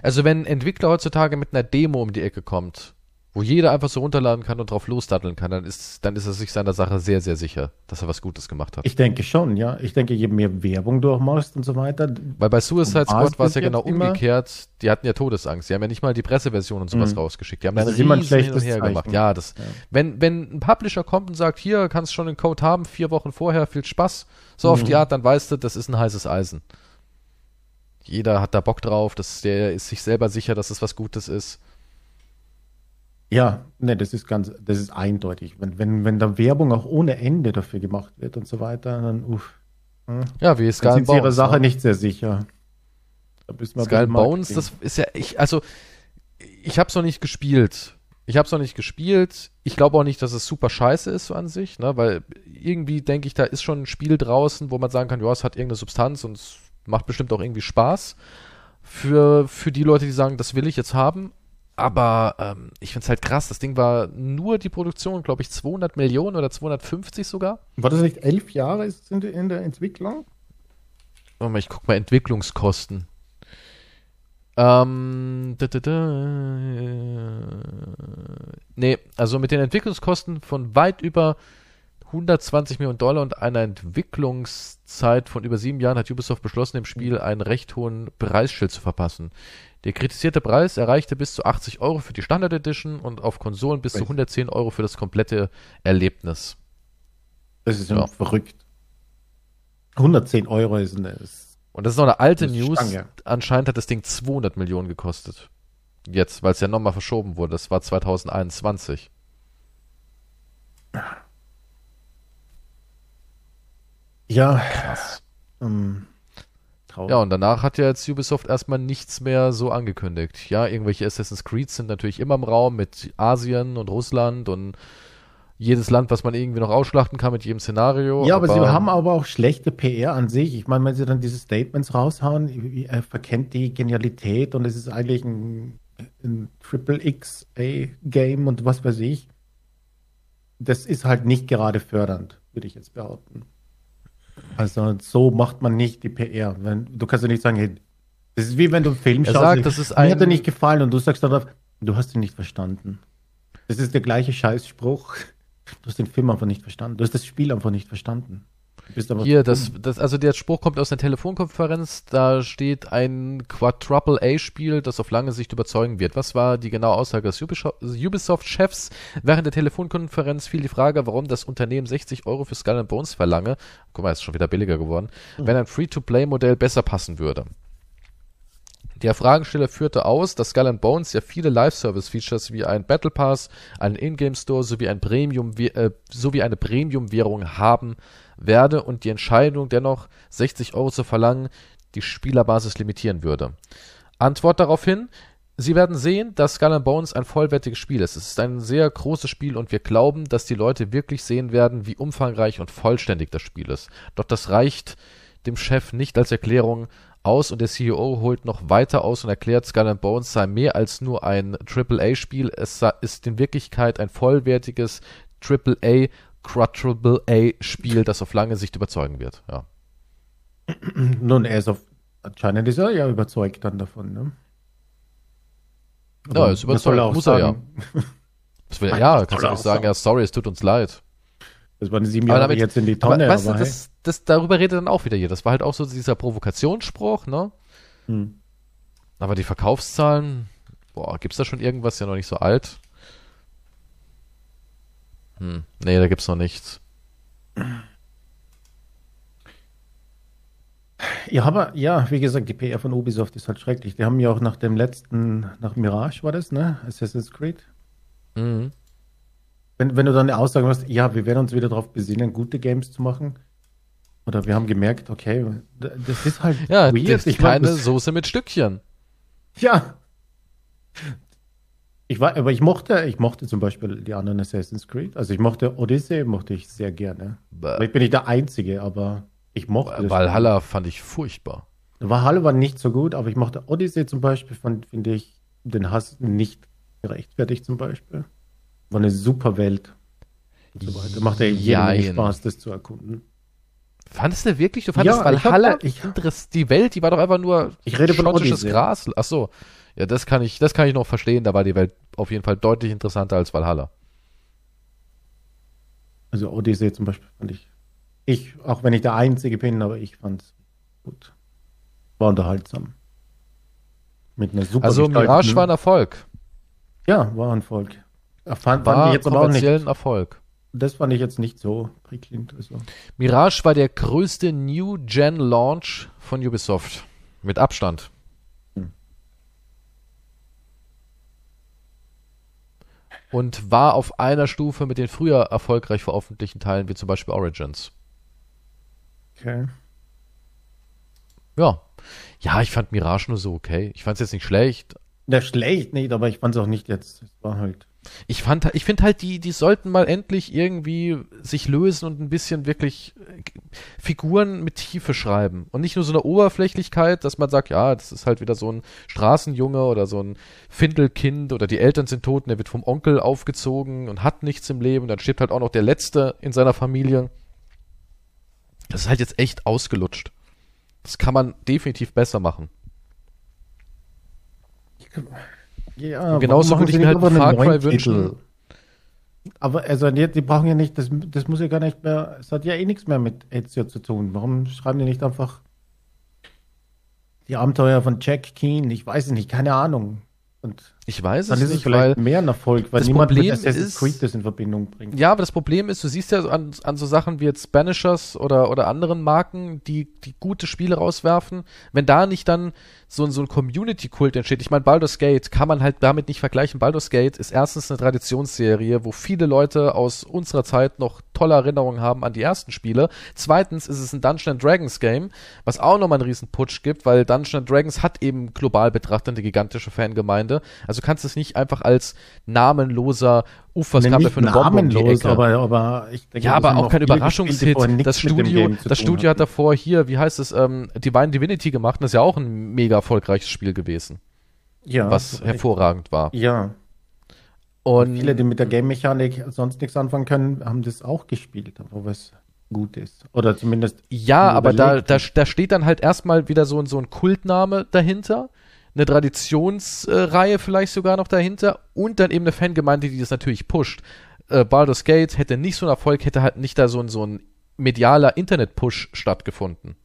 Also wenn ein Entwickler heutzutage mit einer Demo um die Ecke kommt, wo jeder einfach so runterladen kann und drauf losdatteln kann, dann ist, dann ist er sich seiner Sache sehr, sehr sicher, dass er was Gutes gemacht hat. Ich denke schon, ja. Ich denke, je mehr Werbung du auch machst und so weiter. Weil bei Suicide Squad war es ja genau umgekehrt. Die hatten ja Todesangst. Die haben ja nicht mal die Presseversion und sowas mhm. rausgeschickt. Die haben das dann riesen hin und her Zeichen. gemacht. Ja, das, ja. Wenn, wenn ein Publisher kommt und sagt, hier, kannst schon den Code haben, vier Wochen vorher, viel Spaß, so mhm. auf die Art, dann weißt du, das ist ein heißes Eisen. Jeder hat da Bock drauf, das, der ist sich selber sicher, dass es was Gutes ist. Ja, ne, das ist ganz, das ist eindeutig. Wenn, wenn, wenn da Werbung auch ohne Ende dafür gemacht wird und so weiter, dann uff. Hm. Ja, wie Skull sind sie ihrer Sache ja. nicht sehr sicher. Da Skull Bones, das ist ja, ich, also, ich habe es noch nicht gespielt. Ich habe es noch nicht gespielt. Ich glaube auch nicht, dass es super scheiße ist so an sich, ne? weil irgendwie denke ich, da ist schon ein Spiel draußen, wo man sagen kann, ja, es hat irgendeine Substanz und es macht bestimmt auch irgendwie Spaß für, für die Leute, die sagen, das will ich jetzt haben. Aber ähm, ich finde es halt krass. Das Ding war nur die Produktion, glaube ich, 200 Millionen oder 250 sogar. War das nicht elf Jahre in, in der Entwicklung? Warte mal, ich guck mal Entwicklungskosten. Ähm, da, da, da, nee, also mit den Entwicklungskosten von weit über 120 Millionen Dollar und einer Entwicklungszeit von über sieben Jahren hat Ubisoft beschlossen, dem Spiel einen recht hohen Preisschild zu verpassen. Der kritisierte Preis erreichte bis zu 80 Euro für die Standard Edition und auf Konsolen bis zu 110 Euro für das komplette Erlebnis. Das ist ja verrückt. 110 Euro ist eine. Und das ist noch eine alte News. Stange. Anscheinend hat das Ding 200 Millionen gekostet. Jetzt, weil es ja nochmal verschoben wurde. Das war 2021. Ja. Krass. Ähm, ja, und danach hat ja jetzt Ubisoft erstmal nichts mehr so angekündigt. Ja, irgendwelche Assassin's Creed sind natürlich immer im Raum mit Asien und Russland und jedes Land, was man irgendwie noch ausschlachten kann mit jedem Szenario. Ja, aber, aber sie haben aber auch schlechte PR an sich. Ich meine, wenn sie dann diese Statements raushauen, er verkennt die Genialität und es ist eigentlich ein, ein Triple X-A-Game und was weiß ich. Das ist halt nicht gerade fördernd, würde ich jetzt behaupten. Also so macht man nicht die PR. Wenn, du kannst ja nicht sagen, hey, das ist wie wenn du einen Film er schaust. Sagt, das ist ein... Mir hat er nicht gefallen und du sagst darauf, du hast ihn nicht verstanden. Das ist der gleiche Scheißspruch. Du hast den Film einfach nicht verstanden. Du hast das Spiel einfach nicht verstanden. Hier, das, das, also der Spruch kommt aus einer Telefonkonferenz, da steht ein Quadruple A-Spiel, das auf lange Sicht überzeugen wird. Was war die genaue Aussage des Ubisoft-Chefs? Während der Telefonkonferenz fiel die Frage, warum das Unternehmen 60 Euro für Skull and Bones verlange. Guck mal, ist schon wieder billiger geworden. Mhm. Wenn ein Free-to-Play-Modell besser passen würde. Der Fragensteller führte aus, dass Skull and Bones ja viele Live-Service-Features wie ein Battle Pass, einen Ingame-Store sowie, ein Premium, äh, sowie eine Premium-Währung haben werde und die Entscheidung dennoch 60 Euro zu verlangen die Spielerbasis limitieren würde. Antwort daraufhin, Sie werden sehen, dass Skull Bones ein vollwertiges Spiel ist. Es ist ein sehr großes Spiel und wir glauben, dass die Leute wirklich sehen werden, wie umfangreich und vollständig das Spiel ist. Doch das reicht dem Chef nicht als Erklärung aus und der CEO holt noch weiter aus und erklärt, Skull Bones sei mehr als nur ein AAA-Spiel. Es ist in Wirklichkeit ein vollwertiges AAA Quadruple A-Spiel, das auf lange Sicht überzeugen wird. Ja. Nun, er ist auf, anscheinend ist er ja überzeugt dann davon, ne? ja, er ist überzeugt, muss sagen, er ja. ja, kannst du nicht sagen, ja, sorry, es tut uns leid. Das waren sieben Jahre damit, jetzt in die Tonne. Aber, weißt aber, du, das, das, darüber redet dann auch wieder hier. Das war halt auch so dieser Provokationsspruch, ne? Hm. Aber die Verkaufszahlen, boah, gibt's da schon irgendwas? Ja noch nicht so alt. Hm. Nee, da gibt's noch nichts. Ja, aber ja, wie gesagt, die PR von Ubisoft ist halt schrecklich. Die haben ja auch nach dem letzten, nach Mirage war das, ne? Assassin's Creed. Mhm. Wenn, wenn du dann eine Aussage hast, ja, wir werden uns wieder darauf besinnen, gute Games zu machen. Oder wir haben gemerkt, okay, das ist halt ja, weird. Ist keine meine, Soße mit Stückchen. Ja, ich war, aber ich mochte, ich mochte zum Beispiel die anderen Assassin's Creed. Also ich mochte Odyssey, mochte ich sehr gerne. Vielleicht bin ich der Einzige, aber ich mochte Valhalla fand ich furchtbar. Valhalla war nicht so gut, aber ich mochte Odyssey zum Beispiel, finde ich den Hass nicht gerechtfertigt zum Beispiel. War eine super Welt. Und so weiter. Macht ja jedem Spaß, das zu erkunden. Fandest du wirklich? Du fandest ja, Valhalla? Ich hab, ich, die Welt, die war doch einfach nur ich rede von Odyssey. Gras. Ach so. Ja, das kann ich, das kann ich noch verstehen. Da war die Welt auf jeden Fall deutlich interessanter als Valhalla. Also Odyssey zum Beispiel fand ich, ich, auch wenn ich der Einzige bin, aber ich fand es gut. War unterhaltsam. Mit einer super Also Mirage war ein Erfolg. Ja, war ein Erfolg. Fand, war fand ich jetzt aber auch nicht. Erfolg. Das fand ich jetzt nicht so prickelnd. Also. Mirage war der größte New-Gen-Launch von Ubisoft. Mit Abstand. Und war auf einer Stufe mit den früher erfolgreich veröffentlichten Teilen, wie zum Beispiel Origins. Okay. Ja. Ja, ich fand Mirage nur so okay. Ich fand es jetzt nicht schlecht, Der schlecht nicht, aber ich fand es auch nicht jetzt. Es war halt. Ich fand, ich finde halt, die, die sollten mal endlich irgendwie sich lösen und ein bisschen wirklich äh, Figuren mit Tiefe schreiben. Und nicht nur so eine Oberflächlichkeit, dass man sagt, ja, das ist halt wieder so ein Straßenjunge oder so ein Findelkind oder die Eltern sind tot und der wird vom Onkel aufgezogen und hat nichts im Leben. Dann stirbt halt auch noch der Letzte in seiner Familie. Das ist halt jetzt echt ausgelutscht. Das kann man definitiv besser machen. Ja, Und genauso würde ich mir halt Far Cry wünschen. Aber also die, die brauchen ja nicht, das, das muss ja gar nicht mehr, es hat ja eh nichts mehr mit Ezio zu tun. Warum schreiben die nicht einfach die Abenteuer von Jack Keen? Ich weiß es nicht, keine Ahnung. Und Ich weiß dann es ist es nicht, vielleicht weil mehr ein Erfolg, weil das niemand Problem mit Assassin's ist- Creed das in Verbindung bringt. Ja, aber das Problem ist, du siehst ja so an, an so Sachen wie jetzt Banishers oder, oder anderen Marken, die, die gute Spiele rauswerfen, wenn da nicht dann so, ein- so ein Community-Kult entsteht. Ich meine, Baldur's Gate kann man halt damit nicht vergleichen. Baldur's Gate ist erstens eine Traditionsserie, wo viele Leute aus unserer Zeit noch tolle Erinnerungen haben an die ersten Spiele. Zweitens ist es ein Dungeon Dragons Game, was auch nochmal einen riesen Putsch gibt, weil Dungeon Dragons hat eben global betrachtet eine gigantische Fangemeinde. Also kannst du es nicht einfach als namenloser was Nee, für eine Bombe um die aber, aber ich denke, Ja, aber auch kein Überraschungshit. Das Studio, das Studio hat davor hier, wie heißt es, ähm, Divine Divinity gemacht. und Das ist ja auch ein mega erfolgreiches Spiel gewesen, ja, was hervorragend war. Ja, Und viele, die mit der Game-Mechanik sonst nichts anfangen können, haben das auch gespielt, aber was gut ist. Oder zumindest ja, aber da, da, da steht dann halt erstmal wieder so, ein- so ein Kultname dahinter, eine Traditionsreihe vielleicht sogar noch dahinter und dann eben eine Fangemeinde, die das natürlich pusht. Äh, Baldur's Gate hätte nicht so einen Erfolg, hätte halt nicht da so ein, so ein medialer Internet-Push stattgefunden.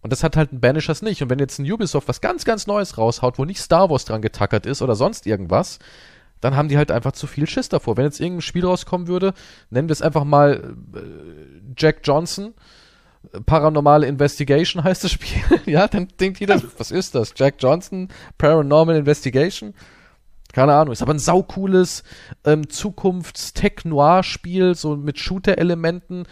Und das hat halt ein Banishers nicht. Und wenn jetzt ein Ubisoft was ganz, ganz Neues raushaut, wo nicht Star Wars dran getackert ist oder sonst irgendwas, dann haben die halt einfach zu viel Schiss davor. Wenn jetzt irgendein Spiel rauskommen würde, nennen wir es einfach mal äh, Jack Johnson, Paranormale Investigation heißt das Spiel. ja, dann denkt jeder, was ist das? Jack Johnson, Paranormal Investigation? Keine Ahnung, ist aber ein saucooles ähm, Zukunfts-Tech-Noir-Spiel, so mit Shooter-Elementen,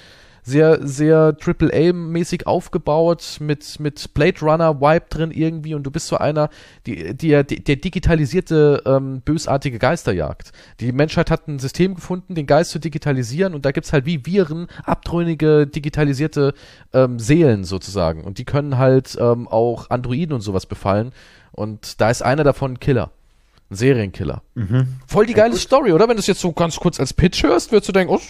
sehr, sehr AAA-mäßig aufgebaut, mit, mit Blade Runner-Vibe drin irgendwie und du bist so einer, die, die, der, der digitalisierte, ähm, bösartige Geisterjagd. Die Menschheit hat ein System gefunden, den Geist zu digitalisieren und da gibt's halt wie Viren abtrünnige, digitalisierte ähm, Seelen sozusagen und die können halt ähm, auch Androiden und sowas befallen und da ist einer davon ein Killer. Ein Serienkiller. Voll die geile Story, oder? Wenn du es jetzt so ganz kurz als Pitch hörst, würdest du denken, oh,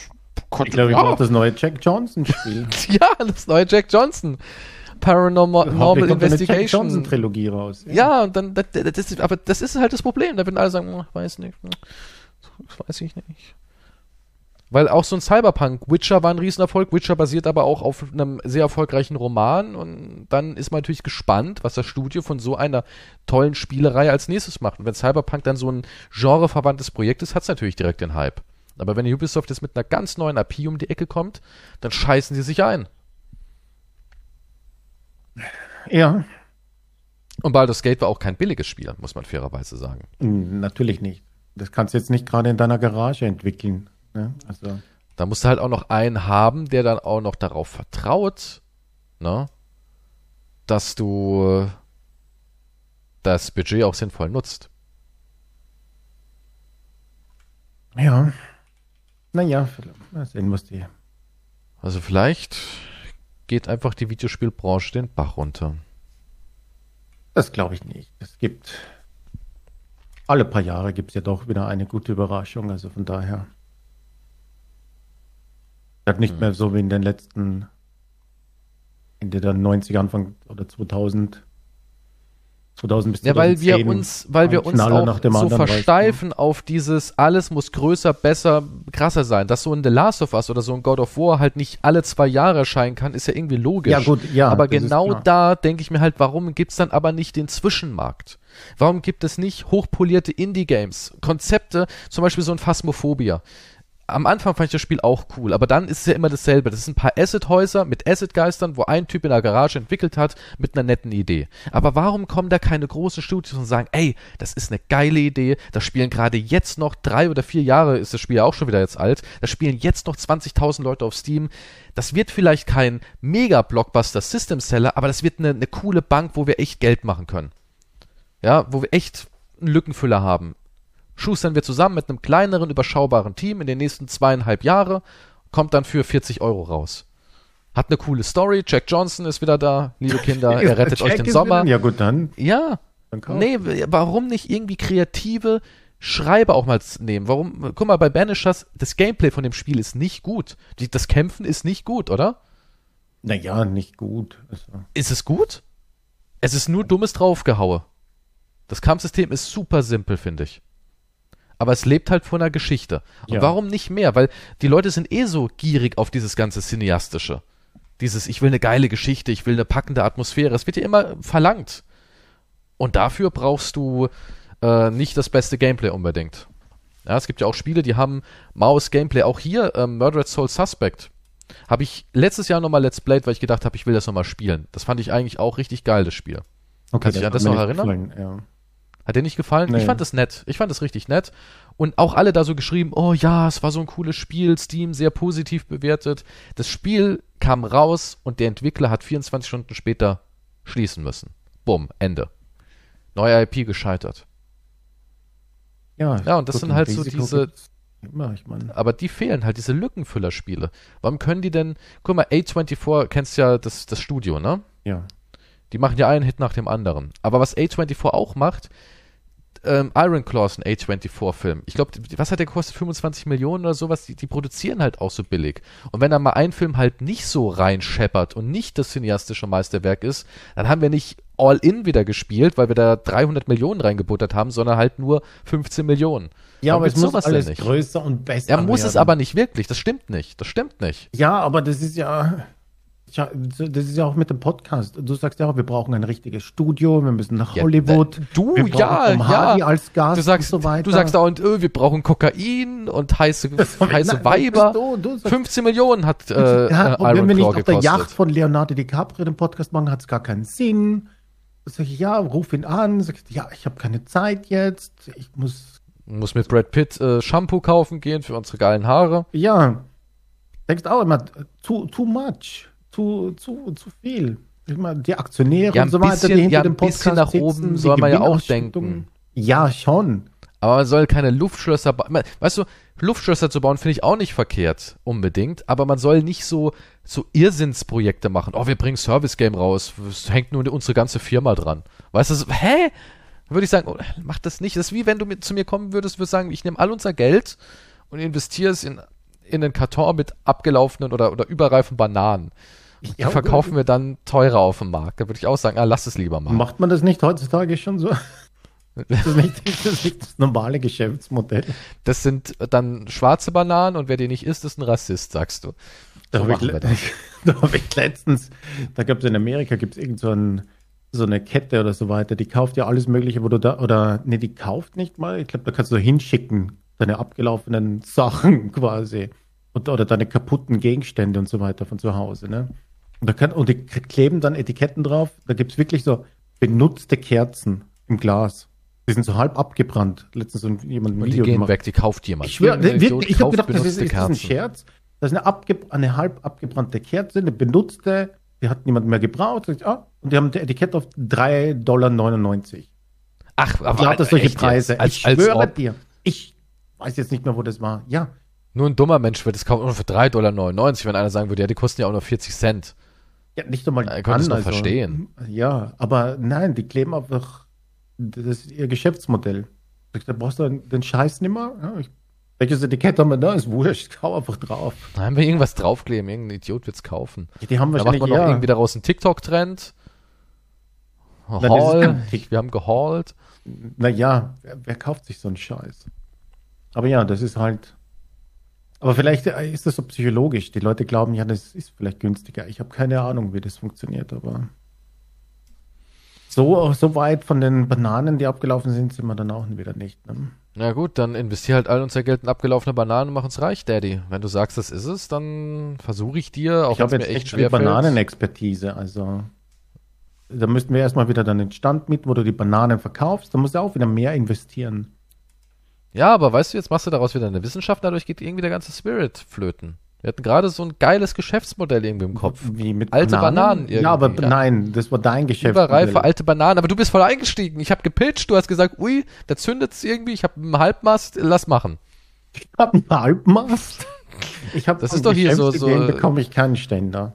Gott, Ich glaube, ich ja, brauche das neue Jack Johnson-Spiel. ja, das neue Jack Johnson. Paranormal Normal eine Jack Investigation. Johnson-Trilogie raus. Ja, und dann, das, das ist, aber das ist halt das Problem. Da würden alle sagen, hm, weiß nicht, hm, weiß ich nicht. Weil auch so ein Cyberpunk, Witcher war ein Riesenerfolg, Witcher basiert aber auch auf einem sehr erfolgreichen Roman und dann ist man natürlich gespannt, was das Studio von so einer tollen Spielerei als nächstes macht. Und wenn Cyberpunk dann so ein genreverwandtes Projekt ist, hat es natürlich direkt den Hype. Aber wenn Ubisoft jetzt mit einer ganz neuen IP um die Ecke kommt, dann scheißen sie sich ein. Ja, Und Baldur's Gate war auch kein billiges Spiel, muss man fairerweise sagen. Natürlich nicht. Das kannst du jetzt nicht gerade in deiner Garage entwickeln. Ne? Also, Da musst du halt auch noch einen haben, der dann auch noch darauf vertraut, ne, dass du das Budget auch sinnvoll nutzt. ja. Naja, mal sehen, was die. Also vielleicht geht einfach die Videospielbranche den Bach runter. Das glaube ich nicht. Es gibt. Alle paar Jahre gibt es ja doch wieder eine gute Überraschung. Also von daher. Halt nicht mehr so wie in den letzten. Ende der 90er, Anfang oder 2000. 2000 bis Ja, weil wir 2010 uns, weil wir uns auch nach dem so reißen. versteifen auf dieses, alles muss größer, besser, krasser sein. Dass so ein The Last of Us oder so ein God of War halt nicht alle zwei Jahre erscheinen kann, ist ja irgendwie logisch. Ja, gut, ja, Aber genau da denke ich mir halt, warum gibt's dann aber nicht den Zwischenmarkt? Warum gibt es nicht hochpolierte Indie-Games? Konzepte, zum Beispiel so ein Phasmophobia. Am Anfang fand ich das Spiel auch cool, aber dann ist es ja immer dasselbe. Das sind ein paar Acid-Häuser mit Acid-Geistern, wo ein Typ in der Garage entwickelt hat mit einer netten Idee. Aber warum kommen da keine großen Studios und sagen, ey, das ist eine geile Idee, das spielen gerade jetzt noch drei oder vier Jahre, ist das Spiel ja auch schon wieder jetzt alt, da spielen jetzt noch 20.000 Leute auf Steam. Das wird vielleicht kein Mega-Blockbuster-System-Seller, aber das wird eine, eine coole Bank, wo wir echt Geld machen können. Ja, wo wir echt einen Lückenfüller haben. Schustern wir zusammen mit einem kleineren, überschaubaren Team in den nächsten zweieinhalb Jahre, kommt dann für 40 Euro raus. Hat eine coole Story. Jack Johnson ist wieder da, liebe Kinder. Er rettet euch den Sommer. Wieder, ja, gut, dann. Ja. dann. Nee, warum nicht irgendwie kreative Schreiber auch mal nehmen? Warum? Guck mal, bei Banishers, das Gameplay von dem Spiel ist nicht gut. Die, das Kämpfen ist nicht gut, oder? Naja, nicht gut. Also, Ist es gut? Es ist nur dummes Draufgehaue. Das Kampfsystem ist super simpel, finde ich. Aber es lebt halt von einer Geschichte. Und Ja. warum nicht mehr? Weil die Leute sind eh so gierig auf dieses ganze Cineastische. Dieses, ich will eine geile Geschichte, ich will eine packende Atmosphäre. Es wird ja immer verlangt. Und dafür brauchst du äh, nicht das beste Gameplay unbedingt. Ja, es gibt ja auch Spiele, die haben Maus Gameplay. Auch hier, ähm, Murdered Soul Suspect, habe ich letztes Jahr nochmal Let's Played, weil ich gedacht habe, ich will das nochmal spielen. Das fand ich eigentlich auch richtig geil, das Spiel. okay, Kannst du dich an das noch erinnern? Ja. Hat dir nicht gefallen? Nee. Ich fand das nett. Ich fand das richtig nett. Und auch alle da so geschrieben, oh ja, es war so ein cooles Spiel, Steam sehr positiv bewertet. Das Spiel kam raus und der Entwickler hat 24 Stunden später schließen müssen. Bumm, Ende. Neue IP gescheitert. Ja, Ja, und das sind halt so diese- Immer, ich meine. Aber die fehlen halt, diese Lückenfüllerspiele. Warum können die denn, guck mal, A24, kennst ja das, das Studio, ne? Ja. Die machen ja einen Hit nach dem anderen. Aber was A24 auch macht, ähm, Iron Claw ist ein A24-Film. Ich glaube, was hat der gekostet? 25 Millionen oder sowas? Die, die produzieren halt auch so billig. Und wenn da mal ein Film halt nicht so reinscheppert und nicht das cineastische Meisterwerk ist, dann haben wir nicht All-In wieder gespielt, weil wir da 300 Millionen reingebuttert haben, sondern halt nur 15 Millionen. Ja, Warum aber es muss alles nicht? größer und besser Ja, muss es werden. aber nicht wirklich. Das stimmt nicht. Das stimmt nicht. Ja, aber das ist ja. Tja, das ist ja auch mit dem Podcast. Du sagst ja auch, wir brauchen ein richtiges Studio, wir müssen nach Ja, Hollywood. äh, du, wir brauchen ja, Tom ja. Hardy als Gast Du sagst, und so weiter. du sagst dauernd, öh, wir brauchen Kokain und heiße, heiße Weiber. Du, du sagst, 15 Millionen hat äh, ja, äh, und wenn Iron wir nicht auf der gekostet. Yacht von Leonardo DiCaprio den Podcast machen, hat es gar keinen Sinn. Sag ich, ja, ruf ihn an. Sag ich, ja, ich habe keine Zeit jetzt. Ich muss Muss mit Brad Pitt äh, Shampoo kaufen gehen für unsere geilen Haare. Ja. Denkst auch immer, too, too much, zu, zu, zu viel. Ich meine, die Aktionäre Ja, und so weiter, bisschen- die hinter ja, dem ein bisschen Podcast nach sitzen, oben die soll man ja auch denken. Ja, schon. Aber man soll keine Luftschlösser bauen. Weißt du, Luftschlösser zu bauen finde ich auch nicht verkehrt, unbedingt. Aber man soll nicht so, so Irrsinnsprojekte machen. Oh, wir bringen Service Game raus. Es hängt nur unsere ganze Firma dran. Weißt du, so, hä? Würde ich sagen, oh, mach das nicht. Das ist wie wenn du mit, zu mir kommen würdest, würdest sagen, ich nehme all unser Geld und investiere es in, in einen Karton mit abgelaufenen oder, oder überreifen Bananen. Ja, verkaufen wir dann teurer auf dem Markt. Da würde ich auch sagen, ah, lass es lieber machen. Macht man das nicht heutzutage schon so? Ist das nicht, ist das, nicht das normale Geschäftsmodell? Das sind dann schwarze Bananen und wer die nicht isst, ist ein Rassist, sagst du. Da So habe ich, da hab ich letztens, da gab es in Amerika, gibt es irgend so, ein, so eine Kette oder so weiter, die kauft ja alles Mögliche, wo du da, oder, nee, die kauft nicht mal, ich glaube, da kannst du hinschicken, deine abgelaufenen Sachen quasi. Und, oder deine kaputten Gegenstände und so weiter von zu Hause, ne? Und, da kann, und die kleben dann Etiketten drauf, da gibt es wirklich so benutzte Kerzen im Glas. Die sind so halb abgebrannt. Letztens so jemand ein Und die Video gehen gemacht. weg, die kauft jemand. Ich wirklich, ich habe gedacht, das ist, ist das ein. Scherz. Das ist eine, abge eine halb abgebrannte Kerze, eine benutzte, die hat niemand mehr gebraucht. Ah, und die haben die Etikett auf 3,99 Dollar. Ach, aber Die hatte solche echt jetzt? Preise. Als, ich als schwöre ob dir. Ich weiß jetzt nicht mehr, wo das war. Ja, nur ein dummer Mensch wird es kaufen nur für 3,99 Dollar, wenn einer sagen würde, ja, die kosten ja auch nur 40 Cent. Ja nicht einmal Ja, ich konnte es an, noch verstehen. Ja, aber nein, die kleben einfach, das ist ihr Geschäftsmodell. Da brauchst du den Scheiß nicht mehr. Ja, ich, welches Etikett haben wir da? Ist wurscht, ich hau einfach drauf. Da haben wir irgendwas draufkleben, irgendein Idiot wird's kaufen. Ja, die haben Da macht wahrscheinlich man noch ja. irgendwie daraus einen TikTok-Trend. Haul, wir haben gehault. Naja, wer, wer kauft sich so einen Scheiß? Aber ja, das ist halt. Aber vielleicht äh, ist das so psychologisch. Die Leute glauben, ja, das ist vielleicht günstiger. Ich habe keine Ahnung, wie das funktioniert, aber so, so weit von den Bananen, die abgelaufen sind, sind wir dann auch wieder nicht. Ne? Na gut, dann investier halt all unser Geld in abgelaufene Bananen und mach uns reich, Daddy. Wenn du sagst, das ist es, dann versuche ich dir, auch Ich wenn es habe mir jetzt echt schwer Bananenexpertise, also da müssten wir erstmal wieder dann den Stand mit, wo du die Bananen verkaufst. Da musst du auch wieder mehr investieren. Ja, aber weißt du, jetzt machst du daraus wieder eine Wissenschaft, dadurch geht irgendwie der ganze Spirit flöten. Wir hatten gerade so ein geiles Geschäftsmodell irgendwie im Kopf. Wie mit Alte Bananen irgendwie, Ja, aber ja. nein, das war dein Geschäft. Überreife alte Bananen, aber du bist voll eingestiegen. Ich habe gepitcht, du hast gesagt, ui, da zündet's irgendwie, ich habe einen Halbmast, lass machen. Ich hab einen Halbmast. Ich habe Das ist doch hier so- so- bekomme ich keinen Ständer.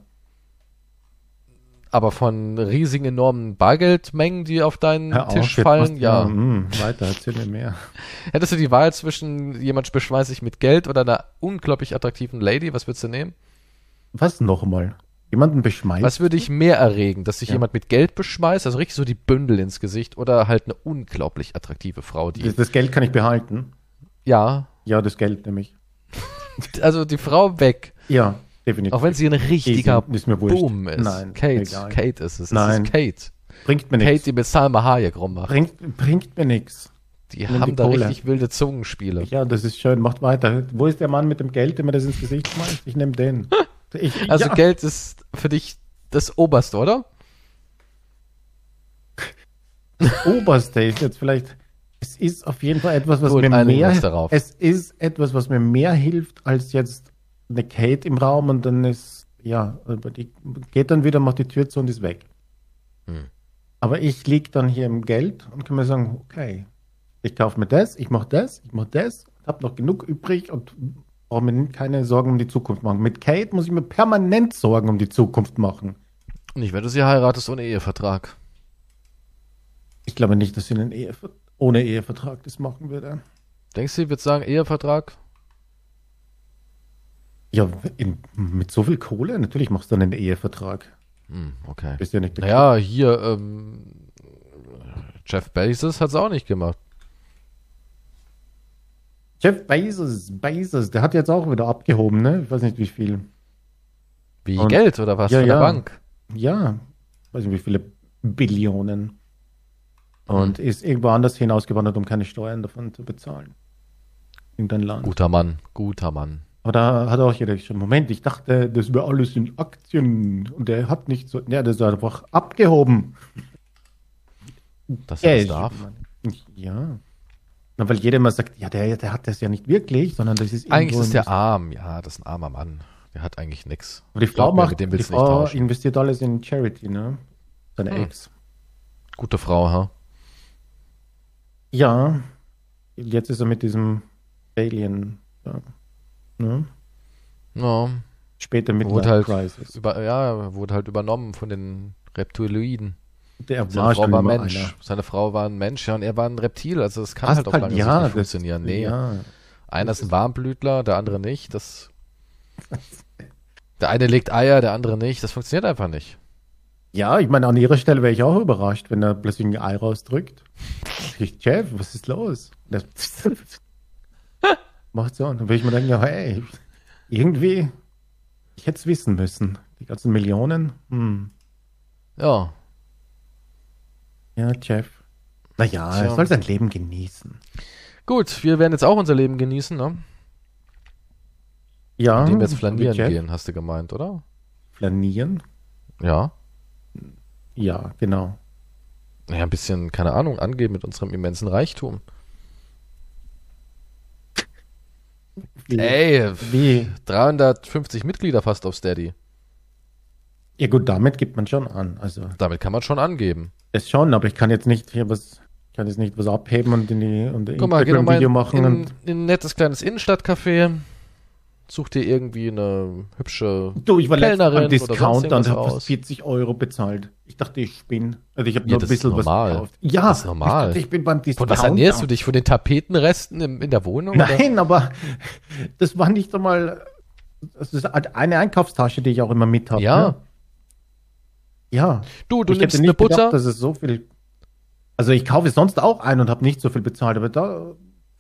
Aber von riesigen, enormen Bargeldmengen, die auf deinen Hör auf, Tisch jetzt fallen, ja. mm, weiter, erzähl mir mehr. Hättest du die Wahl zwischen jemand beschweißt sich mit Geld oder einer unglaublich attraktiven Lady, was würdest du nehmen? Was nochmal? Jemanden beschmeißt? Was würde dich mehr erregen, dass sich Ja. jemand mit Geld beschmeißt, also richtig so die Bündel ins Gesicht, oder halt eine unglaublich attraktive Frau, die, Das, das Geld kann ich behalten. ja, Ja, das Geld nämlich. also die Frau weg, Ja, definitiv. auch wenn sie ein richtiger Ist mir. Boom ist. Nein, Kate, egal. Kate ist es. Es Nein. ist Kate. Bringt mir Kate, nichts. die mit Salma Hayek rummacht. Bringt, bringt mir nichts. Die nimm haben die da Kohle. richtig wilde Zungenspiele. Ja, das ist schön. Macht weiter. Wo ist der Mann mit dem Geld, der mir das ins Gesicht schmeißt? Ich nehme den. Ich, Also ja. Geld ist für dich das Oberste, oder? Oberste ist jetzt vielleicht. Es ist auf jeden Fall etwas, was Gut, mir mehr. Es ist etwas, was mir mehr hilft als jetzt eine Kate im Raum und dann ist ja, die geht dann wieder, macht die Tür zu und ist weg. Hm. Aber ich liege dann hier im Geld und kann mir sagen, okay, ich kaufe mir das, ich mache das, ich mache das, habe noch genug übrig und brauche mir keine Sorgen um die Zukunft machen. Mit Kate muss ich mir permanent Sorgen um die Zukunft machen. Nicht, wenn du sie heiratest ohne Ehevertrag. Ich glaube nicht, dass sie einen Ehe, ohne Ehevertrag das machen würde. Denkst du, sie wird sagen, Ehevertrag? Ja, in, mit so viel Kohle? Natürlich machst du dann einen Ehevertrag. Hm, okay. Bist ja nicht der Naja, hier, ähm, Jeff Bezos hat es auch nicht gemacht. Jeff Bezos, Bezos, der hat jetzt auch wieder abgehoben, ne? Ich weiß nicht wie viel. Wie Und- Geld oder was Ja, von der ja. Bank? Ja, weiß nicht wie viele Billionen. Und Hm. ist irgendwo anders hinausgewandert, um keine Steuern davon zu bezahlen. Irgendein Land. Guter Mann, guter Mann. Aber da hat auch jeder schon, Moment, ich dachte, das wäre alles in Aktien. Und der hat nicht so, ja, das ist einfach abgehoben. Dass er das darf. Ja. Na, weil jeder immer sagt, ja, der, der hat das ja nicht wirklich, sondern das ist Eigentlich ist der arm, ja, das ist ein armer Mann. Der hat eigentlich nichts. Aber die Frau macht, mit dem die Frau investiert alles in Charity, ne? Seine Hm. Ex. Gute Frau, ha? Ja. Jetzt ist er mit diesem Alien. Ja. Ne? Ja, Später mit wurde halt, Crisis. über, ja, wurde halt übernommen von den Reptiloiden. Der Seine war Frau war immer Mensch. einer. Seine Frau war ein Mensch, ja, und er war ein Reptil. Also es kann Passt halt auf lange Sicht ja, nicht das- funktionieren. Nee, Ja. einer ist ein Warmblütler, der andere nicht. Das der eine legt Eier, der andere nicht. Das funktioniert einfach nicht. ja, ich meine, an ihrer Stelle wäre ich auch überrascht, wenn er plötzlich ein Ei rausdrückt. Ich, Jeff, was ist los? Das macht so. Und dann würde ich mir denken, ja, hey, irgendwie, ich hätte es wissen müssen. Die ganzen Millionen. Hm. Ja, Ja, Jeff. Naja, Tja. er soll sein Leben genießen. gut. Wir werden jetzt auch unser Leben genießen, ne? Ja. Indem wir jetzt flanieren gehen, hast du gemeint, oder? Flanieren? Ja. Ja, genau. Naja, ein bisschen, keine Ahnung, angeben mit unserem immensen Reichtum. Wie, Ey, wie? 350 Mitglieder fast auf Steady. Ja gut, damit gibt man schon an. Also Damit kann man schon angeben. das schon, aber ich kann jetzt nicht hier was, ich kann jetzt nicht was abheben und in die und Guck mal, mal Instagram-Video in, machen in, in ein nettes kleines Innenstadtcafé. Such dir irgendwie eine hübsche. du, ich war letztens Kellnerin beim oder sonst Discounter und habe aus. fast 40 Euro bezahlt. Ich dachte, ich bin. Also ich habe Ja, nur ein bisschen was gekauft. Ja, Das ist normal. Ich, dachte, ich bin beim Von Discounter. was ernährst du dich? Von den Tapetenresten im, in der Wohnung? Oder? Nein, aber das war nicht einmal. Das ist halt eine Einkaufstasche, die ich auch immer mit habe. Ja. Ne? Ja. Du, du ich nimmst hätte eine nicht Butter. gedacht, dass es so viel. Also ich kaufe sonst auch ein und habe nicht so viel bezahlt, aber da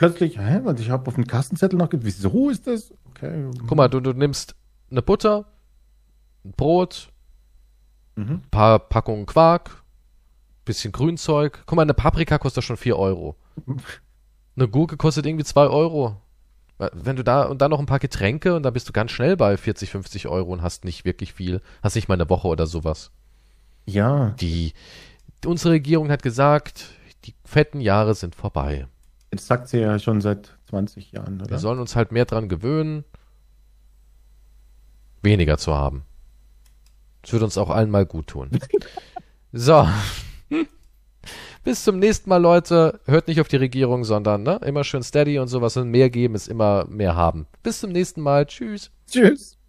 plötzlich, hä, und ich habe auf den Kassenzettel nachgedacht, wieso ist das? Okay. Guck mal, du, du nimmst eine Butter, ein Brot, Mhm. paar Packungen Quark, bisschen Grünzeug. Guck mal, eine Paprika kostet schon 4 Euro. Eine Gurke kostet irgendwie 2 Euro. Wenn du da und dann noch ein paar Getränke und dann bist du ganz schnell bei 40, 50 Euro und hast nicht wirklich viel, hast nicht mal eine Woche oder sowas. Ja, Die, unsere Regierung hat gesagt, die fetten Jahre sind vorbei. Jetzt sagt sie ja schon seit 20 Jahren, oder? Wir sollen uns halt mehr dran gewöhnen. weniger zu haben. Das würde uns auch allen mal gut tun. so. Bis zum nächsten Mal, Leute. Hört nicht auf die Regierung, sondern ne, immer schön steady und sowas und mehr geben ist immer mehr haben. Bis zum nächsten Mal. Tschüss. Tschüss.